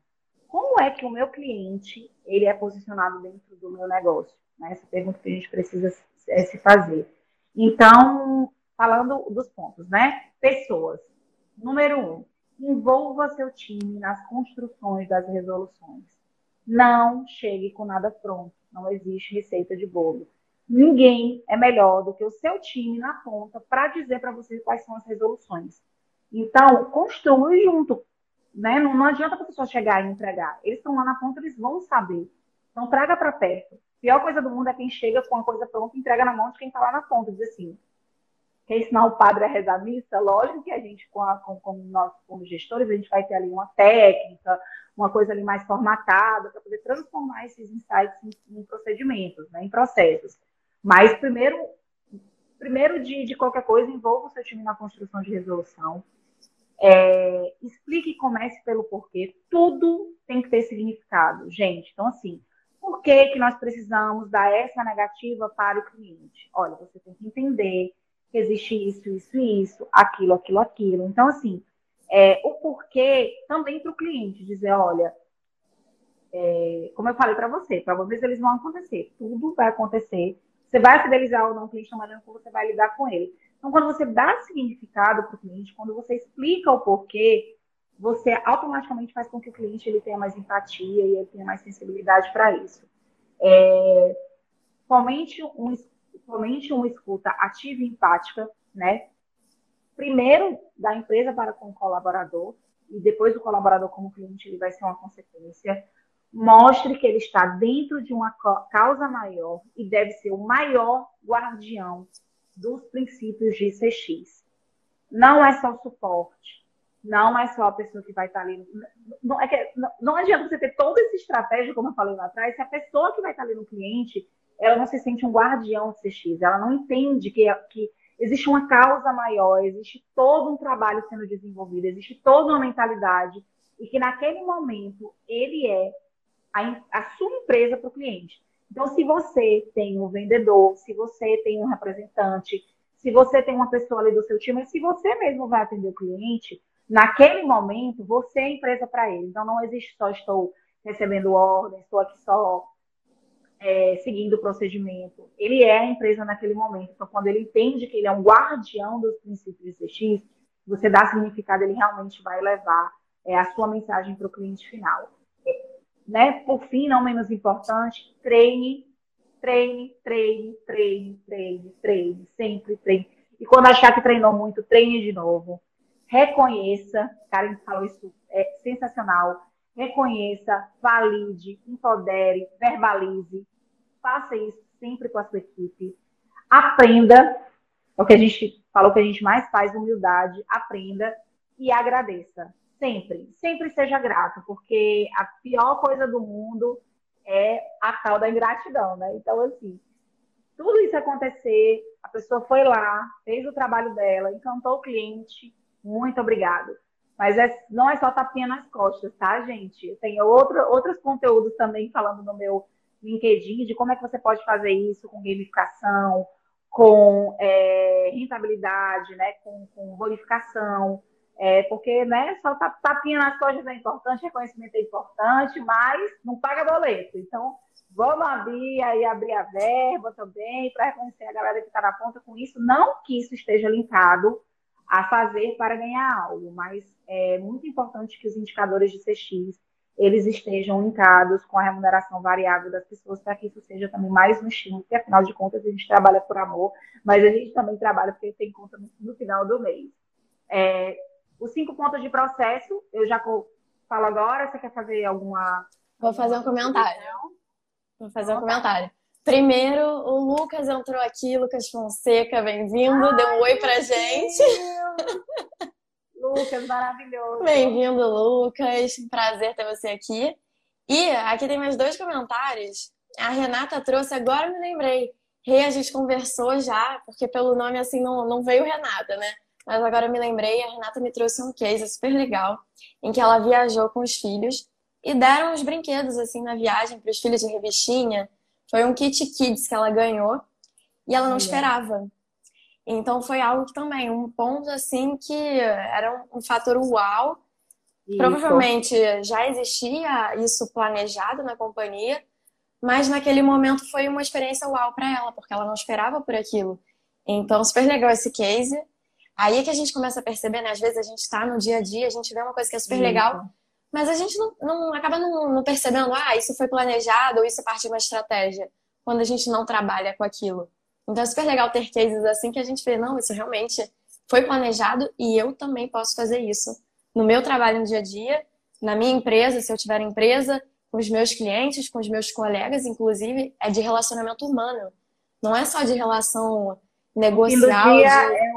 como é que o meu cliente ele é posicionado dentro do meu negócio? Né? Essa pergunta que a gente precisa é, se fazer. Então, falando dos pontos, né? Pessoas. Número um, envolva seu time nas construções das resoluções. Não chegue com nada pronto. Não existe receita de bolo. Ninguém é melhor do que o seu time na ponta para dizer para você quais são as resoluções. Então, construa junto né? Não, não adianta a pessoa chegar e entregar. Eles estão lá na ponta, eles vão saber. Então, traga para perto. A pior coisa do mundo é quem chega com a coisa pronta e entrega na mão de quem está lá na ponta. Diz assim, quer ensinar o padre a rezar missa? Lógico que a gente, com, a, com, com nós, como gestores, a gente vai ter ali uma técnica, uma coisa ali mais formatada, para poder transformar esses insights em, em procedimentos, né? em processos. Mas, primeiro, primeiro de, de qualquer coisa, envolva o seu time na construção de resolução é, explique e comece pelo porquê. Tudo tem que ter significado, gente. Então, assim, por que, que nós precisamos dar essa negativa para o cliente? Olha, você tem que entender que existe isso, isso isso, aquilo, aquilo, aquilo. Então, assim, é, o porquê também para o cliente dizer, olha, é, como eu falei para você, provavelmente eles vão acontecer, tudo vai acontecer. Você vai fidelizar ou não o cliente da maneira como você vai lidar com ele. Então, quando você dá significado para o cliente, quando você explica o porquê, você automaticamente faz com que o cliente ele tenha mais empatia e ele tenha mais sensibilidade para isso. É, somente, um, somente uma escuta ativa e empática, né? Primeiro da empresa para com o colaborador e depois do colaborador como cliente, ele vai ser uma consequência. Mostre que ele está dentro de uma causa maior e deve ser o maior guardião dos princípios de CX. Não é só suporte, não é só a pessoa que vai estar ali. Não, é que, não, não adianta você ter toda essa estratégia, como eu falei lá atrás, se a pessoa que vai estar ali no cliente, ela não se sente um guardião de CX, ela não entende que, que existe uma causa maior, existe todo um trabalho sendo desenvolvido, existe toda uma mentalidade, e que naquele momento ele é a, a sua empresa para o cliente. Então, se você tem um vendedor, se você tem um representante, se você tem uma pessoa ali do seu time, se você mesmo vai atender o cliente, naquele momento, você é empresa para ele. Então, não existe só estou recebendo ordens, estou aqui só é, seguindo o procedimento. Ele é a empresa naquele momento. Então, quando ele entende que ele é um guardião dos princípios de CX, você dá significado, ele realmente vai levar é, a sua mensagem para o cliente final. Né? Por fim, não menos importante, treine, treine, treine, treine, treine, treine, sempre treine. E quando achar que treinou muito, treine de novo. Reconheça, Karen falou isso, é sensacional. Reconheça, valide, empodere, verbalize. Faça isso sempre com a sua equipe. Aprenda, é o que a gente falou que a gente mais faz, humildade. Aprenda e agradeça. Sempre, sempre seja grato, porque a pior coisa do mundo é a tal da ingratidão, né? Então, assim, tudo isso acontecer, a pessoa foi lá, fez o trabalho dela, encantou o cliente, muito obrigado. Mas é, não é só tapinha nas costas, tá, gente? Tenho outro, outros conteúdos também falando no meu LinkedIn de como é que você pode fazer isso com gamificação, com é, rentabilidade, né, com, com bonificação, é, porque, né, só tapinha nas costas é importante, reconhecimento é importante, mas não paga boleto. Então, vamos abrir aí, abrir a verba também, para reconhecer a galera que está na ponta com isso. Não que isso esteja linkado a fazer para ganhar algo, mas é muito importante que os indicadores de CX eles estejam linkados com a remuneração variável das pessoas para que isso seja também mais um estímulo, porque afinal de contas a gente trabalha por amor, mas a gente também trabalha porque tem conta no, no final do mês. É, os cinco pontos de processo, eu já falo agora. Você quer fazer alguma. Vou fazer um comentário. Vou fazer um comentário. Primeiro, o Lucas entrou aqui, Lucas Fonseca, bem-vindo, deu um oi pra gente. (laughs) Lucas, maravilhoso. Bem-vindo, Lucas. Prazer ter você aqui. E aqui tem mais dois comentários. A Renata trouxe, agora me lembrei. Rei, a gente conversou já, porque pelo nome assim não, não veio Renata, né? Mas agora eu me lembrei, a Renata me trouxe um case super legal, em que ela viajou com os filhos e deram os brinquedos assim na viagem para os filhos de revistinha. Foi um kit kids que ela ganhou e ela não esperava. Então foi algo que também, um ponto assim que era um, fator uau. Isso. Provavelmente já existia isso planejado na companhia, mas naquele momento foi uma experiência uau para ela, porque ela não esperava por aquilo. Então, super legal esse case. Aí é que a gente começa a perceber, né? Às vezes a gente está no dia a dia, a gente vê uma coisa que é super legal, mas a gente não, não acaba não, não, percebendo, ah, isso foi planejado ou isso parte de uma estratégia, quando a gente não trabalha com aquilo. Então é super legal ter cases assim que a gente vê, não, isso realmente foi planejado e eu também posso fazer isso no meu trabalho no dia a dia, na minha empresa, se eu tiver empresa, com os meus clientes, com os meus colegas, inclusive, é de relacionamento humano. Não é só de relação negocial. De... É o, é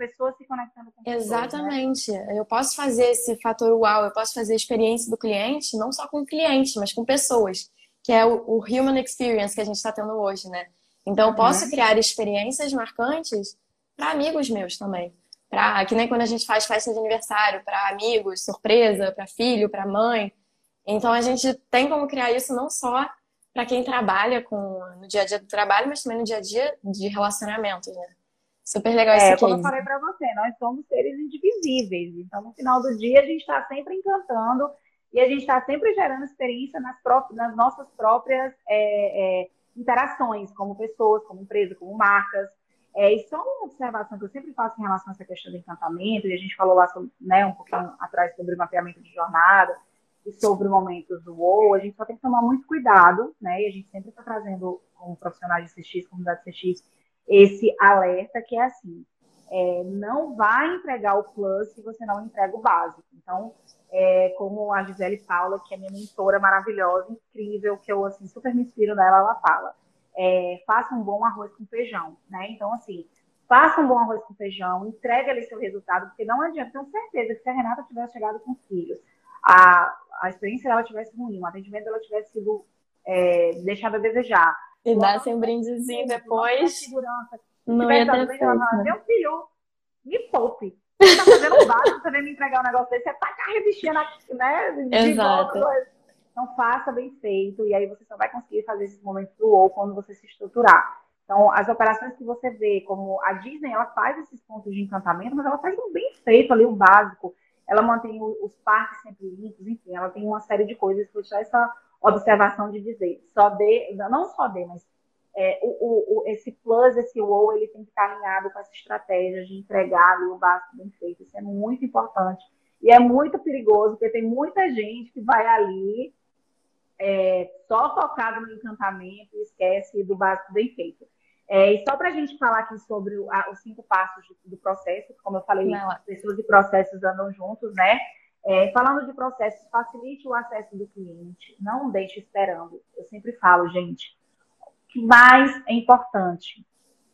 pessoas se conectando com pessoas, né? Exatamente. Né? Eu posso fazer esse fator uau, eu posso fazer a experiência do cliente, não só com o cliente, mas com pessoas, que é o, o human experience que a gente está tendo hoje, né? Então, eu posso uhum. criar experiências marcantes para amigos meus também. Pra, que nem quando a gente faz festa de aniversário, para amigos, surpresa, para filho, para mãe. Então, a gente tem como criar isso não só para quem trabalha com no dia a dia do trabalho, mas também no dia a dia de relacionamentos, né? Super legal esse é, case. Como eu falei para você, nós somos seres indivisíveis. Então, no final do dia, a gente está sempre encantando e a gente está sempre gerando experiência nas, próprias, nas nossas próprias é, é, interações, como pessoas, como empresa, como marcas. É, e só uma observação que eu sempre faço em relação a essa questão do encantamento, e a gente falou lá sobre, né, um pouquinho atrás sobre o mapeamento de jornada e sobre momentos do WoW, a gente só tem que tomar muito cuidado, né? E a gente sempre está trazendo, como profissionais de CX, comunidade CX, esse alerta que é assim. é, não vai entregar o plus se você não entrega o básico. Então, é, como a Gisele Paula, que é minha mentora maravilhosa, incrível, que eu assim, super me inspiro nela, ela fala, é, faça um bom arroz com feijão, né? Então, assim, faça um bom arroz com feijão, entregue ali seu resultado, porque não adianta, tenho certeza que se a Renata tivesse chegado com filhos, a, a experiência dela tivesse ruim, o atendimento dela tivesse sido é, deixado a desejar. E dar um brindezinho depois. Não ia ter feito, né? Meu filho, me poupe. Você tá fazendo um básico, você vem me entregar um negócio desse, você tá a revistinha né? Exato. Volta. Então faça bem feito, e aí você só vai conseguir fazer esses momentos do ou quando você se estruturar. Então, as operações que você vê, como a Disney, ela faz esses pontos de encantamento, mas ela faz um bem feito ali, o básico. Ela mantém os parques sempre limpos, enfim, ela tem uma série de coisas. Vou tirar essa observação de dizer, só dê, não só dê, mas é, o, o, esse plus, esse wow, ele tem que estar alinhado com essa estratégia de entregar ali o básico bem feito. Isso é muito importante. E é muito perigoso, porque tem muita gente que vai ali é, só focado no encantamento e esquece do básico bem feito. É, e só para a gente falar aqui sobre o, a, os cinco passos do, do processo, como eu falei, Não. pessoas e processos andam juntos, né? É, falando de processos, facilite o acesso do cliente, não deixe esperando. Eu sempre falo, gente, que mais é importante,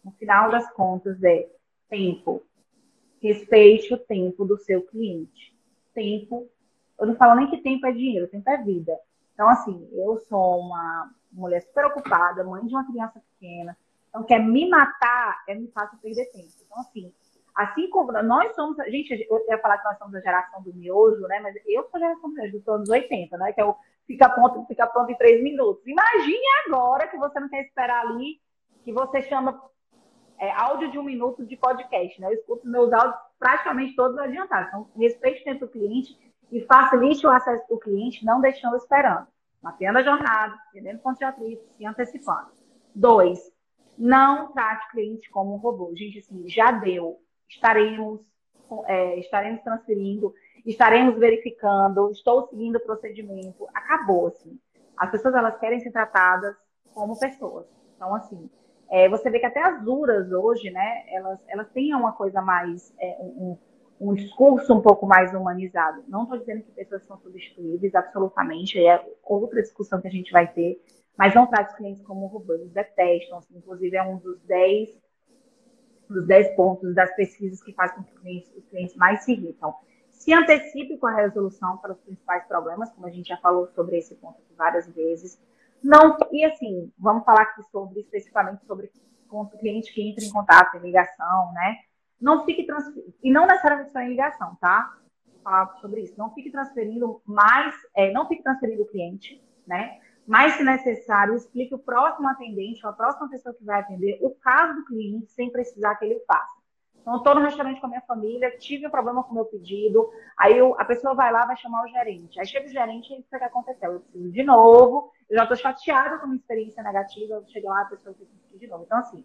no final das contas, é tempo. Respeite o tempo do seu cliente. Tempo, eu não falo nem que tempo é dinheiro, tempo é vida. Então, assim, eu sou uma mulher super ocupada, mãe de uma criança pequena, então quer me matar é me fácil perder tempo. Então, assim, assim como nós somos, gente, eu ia falar que nós somos a geração do miojo, né? Mas eu sou a geração dos anos 80, né? Que é o fica pronto, fica pronto em três minutos. Imagine agora que você não quer esperar ali, que você chama é, áudio de um minuto de podcast, né? Eu escuto meus áudios praticamente todos adiantados. Então, respeite o tempo do cliente e facilite o acesso do cliente, não deixando esperando. Mapeando a jornada, entendendo pontos de atrito, se antecipando. Dois, não trate o cliente como um robô. Gente, assim, já deu. Estaremos, é, estaremos transferindo estaremos verificando, estou seguindo o procedimento, acabou, assim. As pessoas, elas querem ser tratadas como pessoas. Então, assim, é, você vê que até as URAs hoje, né, elas, elas têm uma coisa mais, é, um, um discurso um pouco mais humanizado. Não estou dizendo que pessoas são substituíveis, absolutamente, é outra discussão que a gente vai ter, mas não trate os clientes como robôs, detestam, assim, inclusive é um dos 10 dos 10 pontos das pesquisas que fazem com que os clientes, os clientes mais se irritam se antecipe com a resolução para os principais problemas, como a gente já falou sobre esse ponto aqui várias vezes. Não, e assim, vamos falar aqui sobre especificamente sobre o cliente que entra em contato, em ligação, né? Não fique transferindo, e não necessariamente só em ligação, tá? Vou falar sobre isso. Não fique transferindo mais, é, não fique transferindo o cliente, né? Mas, se necessário, explique o próximo atendente, ou a próxima pessoa que vai atender, o caso do cliente, sem precisar que ele faça. Então, estou no restaurante com a minha família, tive um problema com o meu pedido, aí eu, a pessoa vai lá, vai chamar o gerente. Aí chega o gerente e o que aconteceu? Eu preciso de novo, eu já estou chateada com uma experiência negativa, eu chego lá, a pessoa que pedir de novo. Então, assim,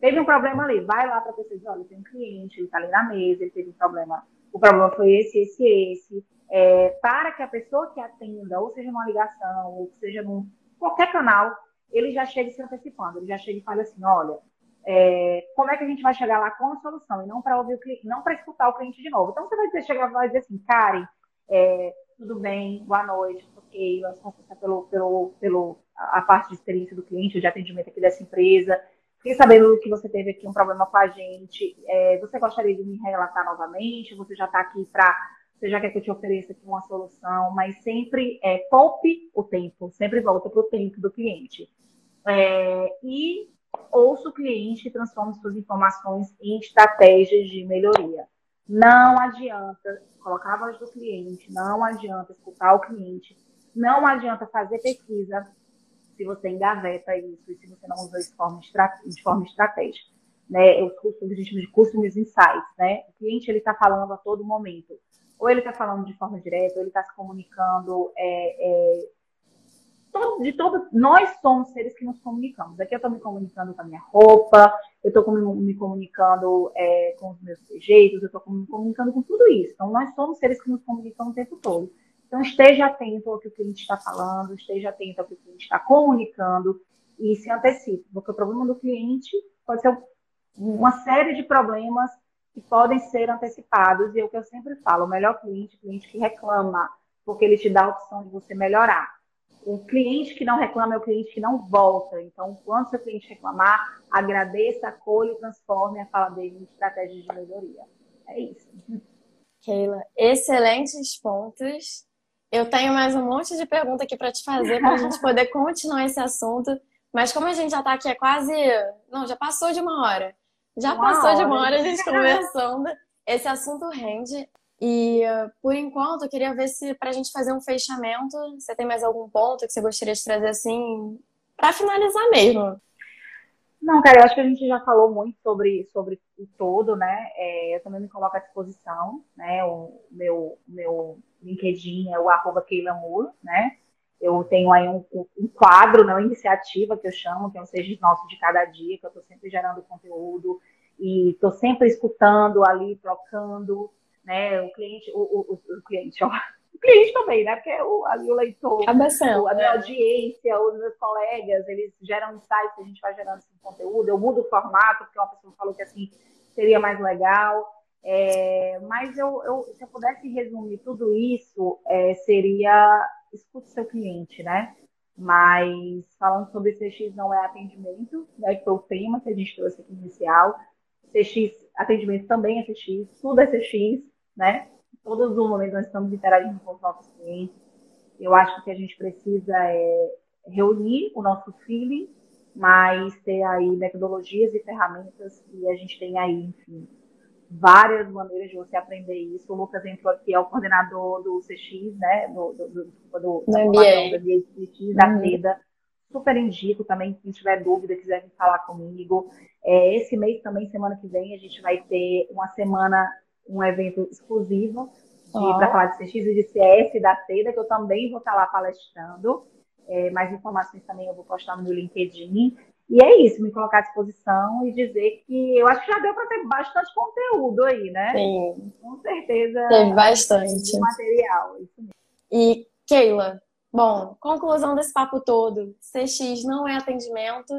teve um problema ali, vai lá para a pessoa e diz, olha, tem um cliente, ele está ali na mesa, ele teve um problema, o problema foi esse, esse, esse. É, para que a pessoa que atenda, ou seja numa ligação, ou seja num qualquer canal, ele já chegue se antecipando, ele já chega e fala assim, olha, é, como é que a gente vai chegar lá com a solução e não para ouvir o cliente, não para escutar o cliente de novo. Então você vai dizer, chegar e vai dizer assim, Karen, é, tudo bem, boa noite, ok, nós consulta pelo, pelo, pelo a parte de experiência do cliente, de atendimento aqui dessa empresa. Fiquei sabendo que você teve aqui um problema com a gente. É, você gostaria de me relatar novamente? Você já está aqui para. Você já quer que eu te ofereça aqui uma solução, mas sempre é, poupe o tempo, sempre volta para o tempo do cliente. É, e ouça o cliente e transforme suas informações em estratégias de melhoria. Não adianta colocar a voz do cliente, não adianta escutar o cliente, não adianta fazer pesquisa se você engaveta isso e se você não usa isso de forma, de forma estratégica. Né? Os cursos, a gente chama de Customers Insights. Né? O cliente está falando a todo momento. Ou ele está falando de forma direta, ou ele está se comunicando é, é, todo, de todo, nós somos seres que nos comunicamos. Aqui eu estou me comunicando com a minha roupa, eu estou me comunicando é, com os meus jeitos, eu estou me comunicando com tudo isso. Então, nós somos seres que nos comunicam o tempo todo. Então, esteja atento ao que o cliente está falando, esteja atento ao que o cliente está comunicando e se antecipe, porque o problema do cliente pode ser uma série de problemas que podem ser antecipados. E é o que eu sempre falo: o melhor cliente, o cliente que reclama, porque ele te dá a opção de você melhorar. O cliente que não reclama é o cliente que não volta. Então, quando seu cliente reclamar, agradeça, acolha e transforme a fala dele em estratégia de melhoria. É isso. Keila, excelentes pontos. Eu tenho mais um monte de pergunta aqui para te fazer para a gente (laughs) poder continuar esse assunto. Mas como a gente já está aqui é quase. Não, já passou de uma hora. Já uma passou hora. de uma hora a gente (laughs) conversando. Esse assunto rende. E por enquanto eu queria ver se para a gente fazer um fechamento, você tem mais algum ponto que você gostaria de trazer assim para finalizar mesmo? Não, cara, eu acho que a gente já falou muito sobre, sobre o todo, né? É, eu também me coloco à disposição, né? O meu, meu LinkedIn é o arroba Keila Moore, né? Eu tenho aí um, um, quadro, né, uma iniciativa que eu chamo, que é o Seja Nosso de Cada Dia, que eu estou sempre gerando conteúdo e estou sempre escutando ali, trocando, né? O cliente, o, o, o cliente, ó, (laughs) o cliente também, né? Porque o, ali o leitor, a minha né? audiência, os meus colegas, eles geram insights, a gente vai gerando esse conteúdo. Eu mudo o formato, porque uma pessoa falou que assim seria mais legal. É, mas eu, eu, se eu pudesse resumir tudo isso, é, seria escute seu cliente, né? Mas falando sobre CX não é atendimento, né, que foi o tema que a gente trouxe aqui inicial. CX, atendimento também é CX, tudo é CX, né? Todos os momentos nós estamos interagindo com os nossos clientes. Eu acho que a gente precisa é reunir o nosso feeling, mas ter aí metodologias e ferramentas que a gente tem aí, enfim, várias maneiras de você aprender isso. O Lucas entrou aqui, é o coordenador do CX, né? Do, do, do, do, da MBA. Da CX, da uhum. Super indico também, quem tiver dúvida, quiser vir falar comigo. É, esse mês também, semana que vem, a gente vai ter uma semana, um evento exclusivo oh. para falar de CX e de CS da TEDA, que eu também vou estar lá palestrando. É, mais informações também eu vou postar no meu LinkedIn. E é isso, me colocar à disposição e dizer que eu acho que já deu para ter bastante conteúdo aí, né? Sim. Com certeza. Teve bastante. Material, isso mesmo. E, Keila, bom, conclusão desse papo todo: CX não é atendimento,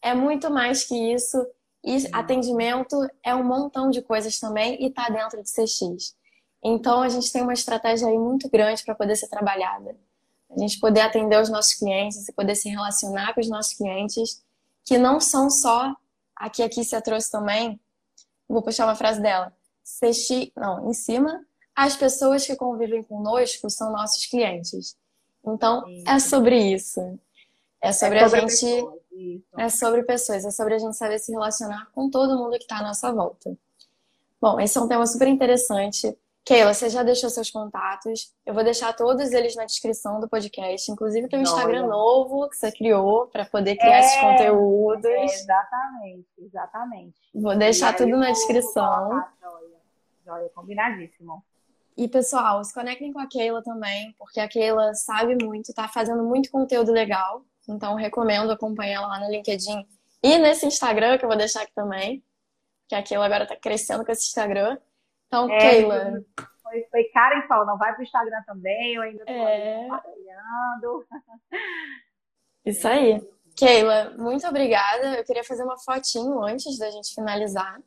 é muito mais que isso. E atendimento é um montão de coisas também e está dentro de CX. Então a gente tem uma estratégia aí muito grande para poder ser trabalhada. A gente poder atender os nossos clientes e poder se relacionar com os nossos clientes que não são só aqui aqui você trouxe também. Vou puxar uma frase dela. Sexti, não, em cima, as pessoas que convivem conosco são nossos clientes. Então, é sobre isso. É sobre, é sobre a gente. Pessoas, é sobre pessoas, é sobre a gente saber se relacionar com todo mundo que está à nossa volta. Bom, esse é um tema super interessante. Keila, você já deixou seus contatos. Eu vou deixar todos eles na descrição do podcast, inclusive o teu Instagram novo que você criou para poder criar é, esses conteúdos. É, exatamente, exatamente. Vou deixar tudo na descrição. Joia, joia, combinadíssimo. E pessoal, se conectem com a Keila também, porque a Keila sabe muito, tá fazendo muito conteúdo legal. Então recomendo acompanhar ela lá no LinkedIn e nesse Instagram, que eu vou deixar aqui também. Que a Keila agora tá crescendo com esse Instagram. Então, é, Keila. Foi, foi Karen falou, não vai pro Instagram também, eu ainda tô é... compartilhando. (laughs) Isso aí. Keila, muito obrigada. Eu queria fazer uma fotinho antes da gente finalizar.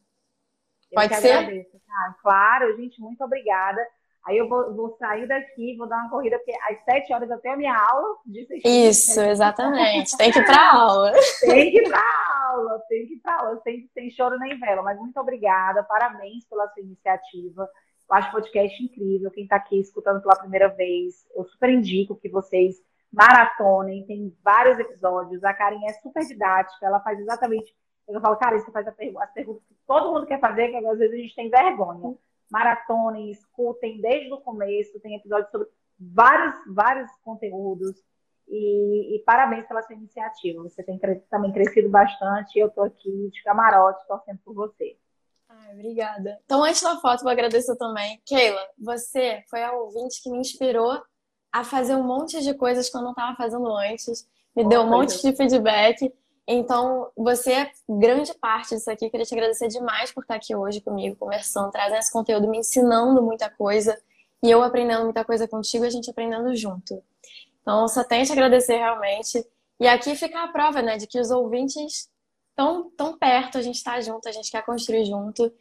Pode ser? Agradeço, tá? Claro, gente, muito obrigada. Aí eu vou, vou, sair daqui, vou dar uma corrida, porque às sete horas eu tenho a minha aula de Isso, exatamente. Tem que ir para (laughs) aula. tem que ir para aula, tem que ir para aula, sem, sem choro nem vela. Mas muito obrigada, parabéns pela sua iniciativa. Eu acho o podcast incrível. Quem está aqui escutando pela primeira vez, eu super indico que vocês maratonem. Tem vários episódios. A Karen é super didática, ela faz exatamente. Eu falo, cara, você faz as perguntas que todo mundo quer fazer, que às vezes a gente tem vergonha maratonem, escutem desde o começo, tem episódios sobre vários, vários conteúdos. E, e parabéns pela sua iniciativa. Você tem também crescido bastante e eu estou aqui de camarote torcendo por você. Ai, obrigada. Então, antes da foto, vou agradecer também. Keila, você foi a ouvinte que me inspirou a fazer um monte de coisas que eu não estava fazendo antes. Me oh, deu um monte de feedback. Então, você é grande parte disso aqui. Queria te agradecer demais por estar aqui hoje comigo, conversando, trazendo esse conteúdo, me ensinando muita coisa e eu aprendendo muita coisa contigo e a gente aprendendo junto. Então, só tenho te agradecer realmente. E aqui fica a prova, né, de que os ouvintes estão tão perto, a gente está junto, a gente quer construir junto.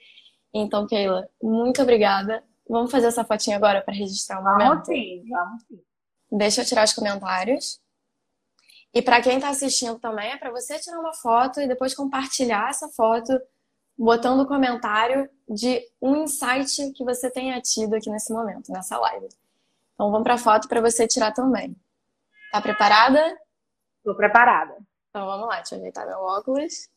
Então, Keila, muito obrigada. Vamos fazer essa fotinha agora para registrar o vamos momento? Sim, vamos sim. Deixa eu tirar os comentários. E para quem está assistindo também, é para você tirar uma foto e depois compartilhar essa foto, botando o um comentário de um insight que você tenha tido aqui nesse momento, nessa live. Então vamos para a foto para você tirar também. Tá preparada? Estou preparada. Então vamos lá, deixa eu ajeitar meu óculos.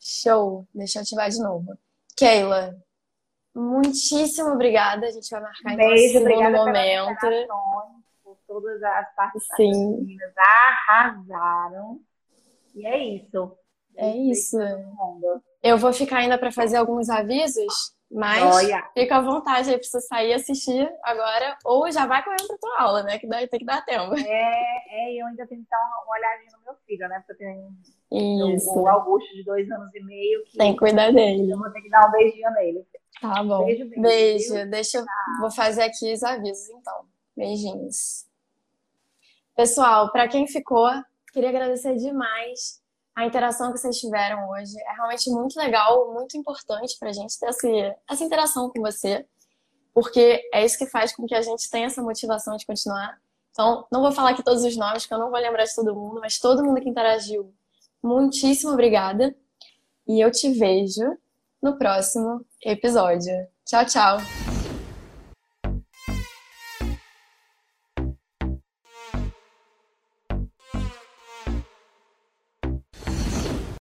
Show! Deixa eu ativar de novo. Keila, muitíssimo obrigada. A gente vai marcar Beijo, então, obrigada momento. Todas as participações. Sim. meninas arrasaram. E é isso. É isso. Eu vou ficar ainda para fazer alguns avisos, mas Joia. fica à vontade aí para você sair e assistir agora, ou já vai correndo para tua aula, né? Que daí tem que dar tempo. É, é, eu ainda tenho que dar uma, uma olhadinha no meu filho, né? Porque eu tenho Isso. o Augusto de dois anos e meio que Tem que cuidar dele. eu vou ter que dar um beijinho nele. Tá bom. Beijo, beijo. Beijo. Deixa eu. Vou fazer aqui os avisos, então. Beijinhos. Pessoal, para quem ficou, queria agradecer demais a interação que vocês tiveram hoje. É realmente muito legal, muito importante para a gente ter essa, essa interação com você, porque é isso que faz com que a gente tenha essa motivação de continuar. Então, não vou falar aqui todos os nomes, que eu não vou lembrar de todo mundo, mas todo mundo que interagiu, muitíssimo obrigada. E eu te vejo no próximo episódio. Tchau, tchau!